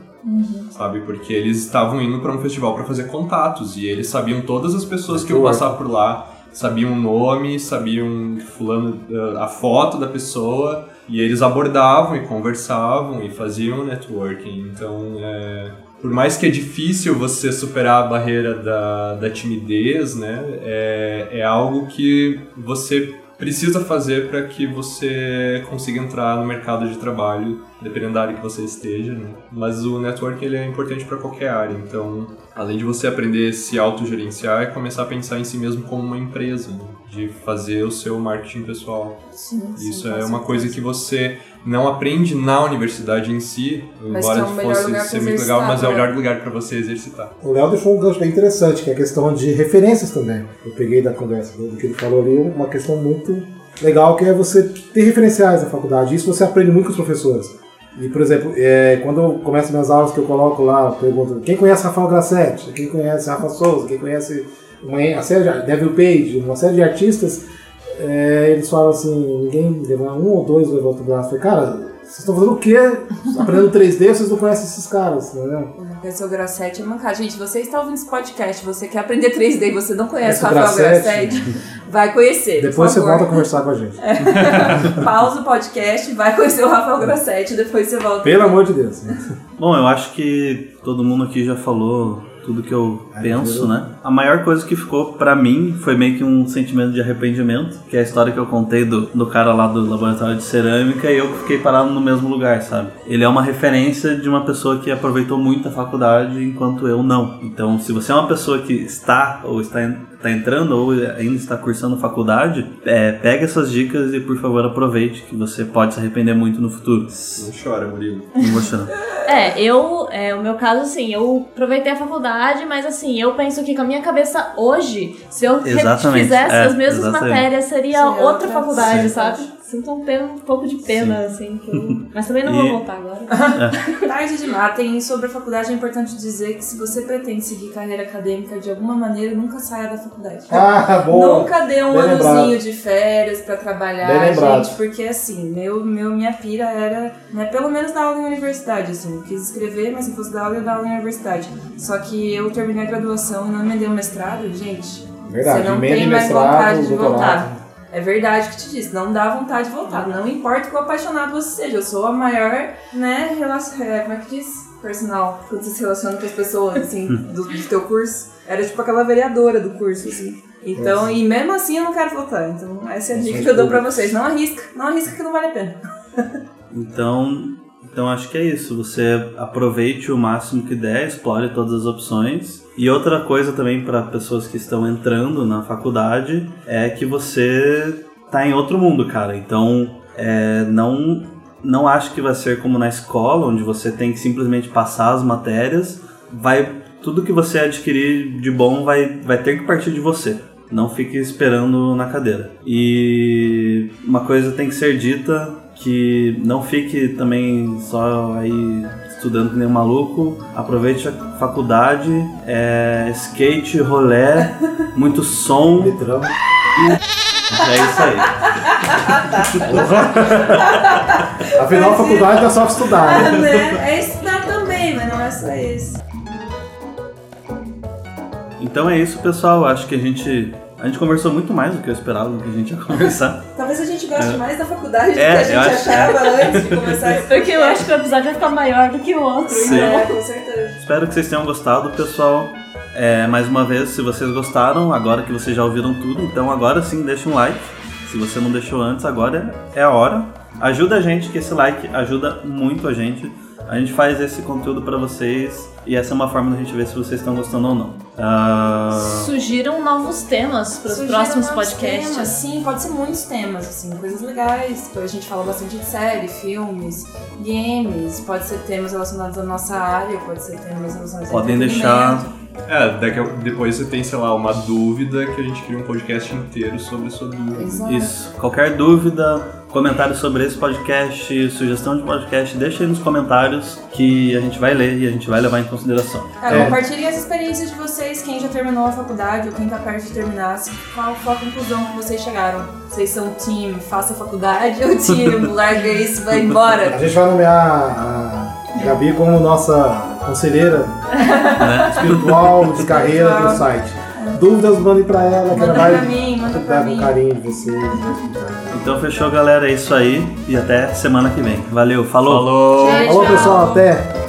Sabe? Porque eles estavam indo para um festival para fazer contatos e eles sabiam todas as pessoas que iam passar por lá, sabiam o nome, sabiam fulano, eh, a foto da pessoa e eles abordavam e conversavam e faziam networking. Então, é, por mais que é difícil você superar a barreira da, da timidez, né? É, é algo que você precisa fazer para que você consiga entrar no mercado de trabalho, dependendo da área que você esteja, né? Mas o networking ele é importante para qualquer área, então, além de você aprender a se autogerenciar, é começar a pensar em si mesmo como uma empresa, né? de fazer o seu marketing pessoal. Sim, sim, Isso é uma coisa que você não aprende na universidade em si, Mas embora é fosse ser muito legal, mas é o exercitar, melhor lugar para você exercitar. O Léo deixou um gancho bem interessante, que é a questão de referências também. Eu peguei da conversa do que ele falou ali, uma questão muito legal, que é você ter referenciais na faculdade. Isso você aprende muito com os professores. E, por exemplo, é, quando eu começo minhas aulas, que eu coloco lá, eu pergunto, quem conhece Rafael Grassetti? Quem conhece Rafa Souza? Quem conhece uma, a série de, Devil Page? Uma série de artistas, é, eles falam assim, ninguém, levanta- um ou dois levanta o braço. Eu falei, cara, vocês estão fazendo o quê? Aprendendo 3D, vocês não conhecem esses caras, né? Conhecer o Grassetti é mancada. Gente, você está ouvindo esse podcast, você quer aprender 3D e você não conhece o Rafael Grassetti? Vai conhecer. por Depois você favor. volta a conversar com a gente. Pausa o podcast, vai conhecer o Rafael Grassetti, depois você volta. Pelo amor de Deus. Bom, eu acho que todo mundo aqui já falou tudo que eu Ai, penso, né? A maior coisa que ficou pra mim foi meio que um sentimento de arrependimento, que é a história que eu contei do, do cara lá do laboratório de cerâmica e eu que fiquei parado no mesmo lugar, sabe? Ele é uma referência de uma pessoa que aproveitou muito a faculdade enquanto eu não. Então, se você é uma pessoa que está ou está, está entrando ou ainda está cursando faculdade, é, pega essas dicas e por favor aproveite, que você pode se arrepender muito no futuro. Não chora, Murilo. Não vou chorar. É, eu, é, o meu caso, assim, eu aproveitei a faculdade, mas assim, eu penso que com a minha cabeça hoje, se eu fizesse é, as mesmas exatamente. matérias, seria Seria outra outra- faculdade, Sim. sabe? Sinto um, pena- um pouco de pena, assim, que eu... mas também não vou E- voltar agora. Tarde demais. Tem sobre a faculdade é importante dizer que se você pretende seguir carreira acadêmica de alguma maneira, nunca saia da faculdade. Ah, boa. Nunca dê um Bem anozinho lembrado. de férias pra trabalhar, Bem lembrado. gente, porque assim, meu, meu, minha pira era, né, pelo menos dar aula em universidade, assim, eu quis escrever, mas se fosse dar aula, eu ia dar aula em universidade. Só que eu terminei a graduação e não emendei o mestrado, gente, Verdade, você não tem em mais vontade de doutorado. voltar. É verdade que te disse, não dá vontade de voltar. Não importa quão apaixonado você seja, eu sou a maior, né, relação, é, como é que diz? Personal, quando você se relaciona com as pessoas, assim, do, do teu curso. Era tipo aquela vereadora do curso, assim. Então, e mesmo assim eu não quero voltar. Então, essa é a dica que eu dou pra vocês. Não arrisca, não arrisca que não vale a pena. Então, então acho que é isso. Você aproveite o máximo que der, explore todas as opções. E outra coisa também para pessoas que estão entrando na faculdade é que você tá em outro mundo, cara. Então, é, não, não acho que vai ser como na escola, onde você tem que simplesmente passar as matérias. Vai, tudo que você adquirir de bom vai, vai ter que partir de você. Não fique esperando na cadeira. E uma coisa tem que ser dita que não fique também só aí estudando que nem um maluco. Aproveite a faculdade, é, skate, rolé, muito som. Litrão. É isso aí. Afinal, a faculdade é só estudar, né? né? É estudar também, mas não é só isso. Então é isso, pessoal. Acho que a gente a gente conversou muito mais do que eu esperava do que a gente ia conversar. Talvez a gente goste mais da faculdade É, do que a gente acho- achava antes de começar esse Porque eu acho que o episódio vai ficar maior do que o outro. Sim. então. É, com certeza. Espero que vocês tenham gostado, pessoal. É, mais uma vez, se vocês gostaram, agora que vocês já ouviram tudo, então agora sim deixa um like. Se você não deixou antes, agora é a hora. Ajuda a gente, que esse like ajuda muito a gente. A gente faz esse conteúdo pra vocês e essa é uma forma da gente ver se vocês estão gostando ou não. Ah, Surgiram novos temas para os próximos podcasts. Temas, sim, pode ser muitos temas, assim, coisas legais. A gente fala bastante de série, filmes, games, pode ser temas relacionados à nossa área, pode ser temas relacionados Podem deixar- É, daqui a- depois você tem, sei lá, uma dúvida que a gente cria um podcast inteiro sobre a sua dúvida. Exato. Isso. Qualquer dúvida, comentário sobre esse podcast, sugestão de podcast, deixa aí nos comentários que a gente vai ler e a gente vai levar em consideração. Cara, É. compartilhem as experiências de vocês, quem já terminou a faculdade ou quem tá perto de terminar, qual foi a conclusão que vocês chegaram? Vocês são time, faça a faculdade ou time, larga isso, vai A embora? gente vai nomear a Gabi como nossa conselheira né? espiritual de carreira do site. Dúvidas, mandem pra ela, que Manda ela vai um carinho de vocês. Então fechou, galera. É isso aí. E até semana que vem. Valeu, falou. Falou! Tchau. Alô, pessoal, até!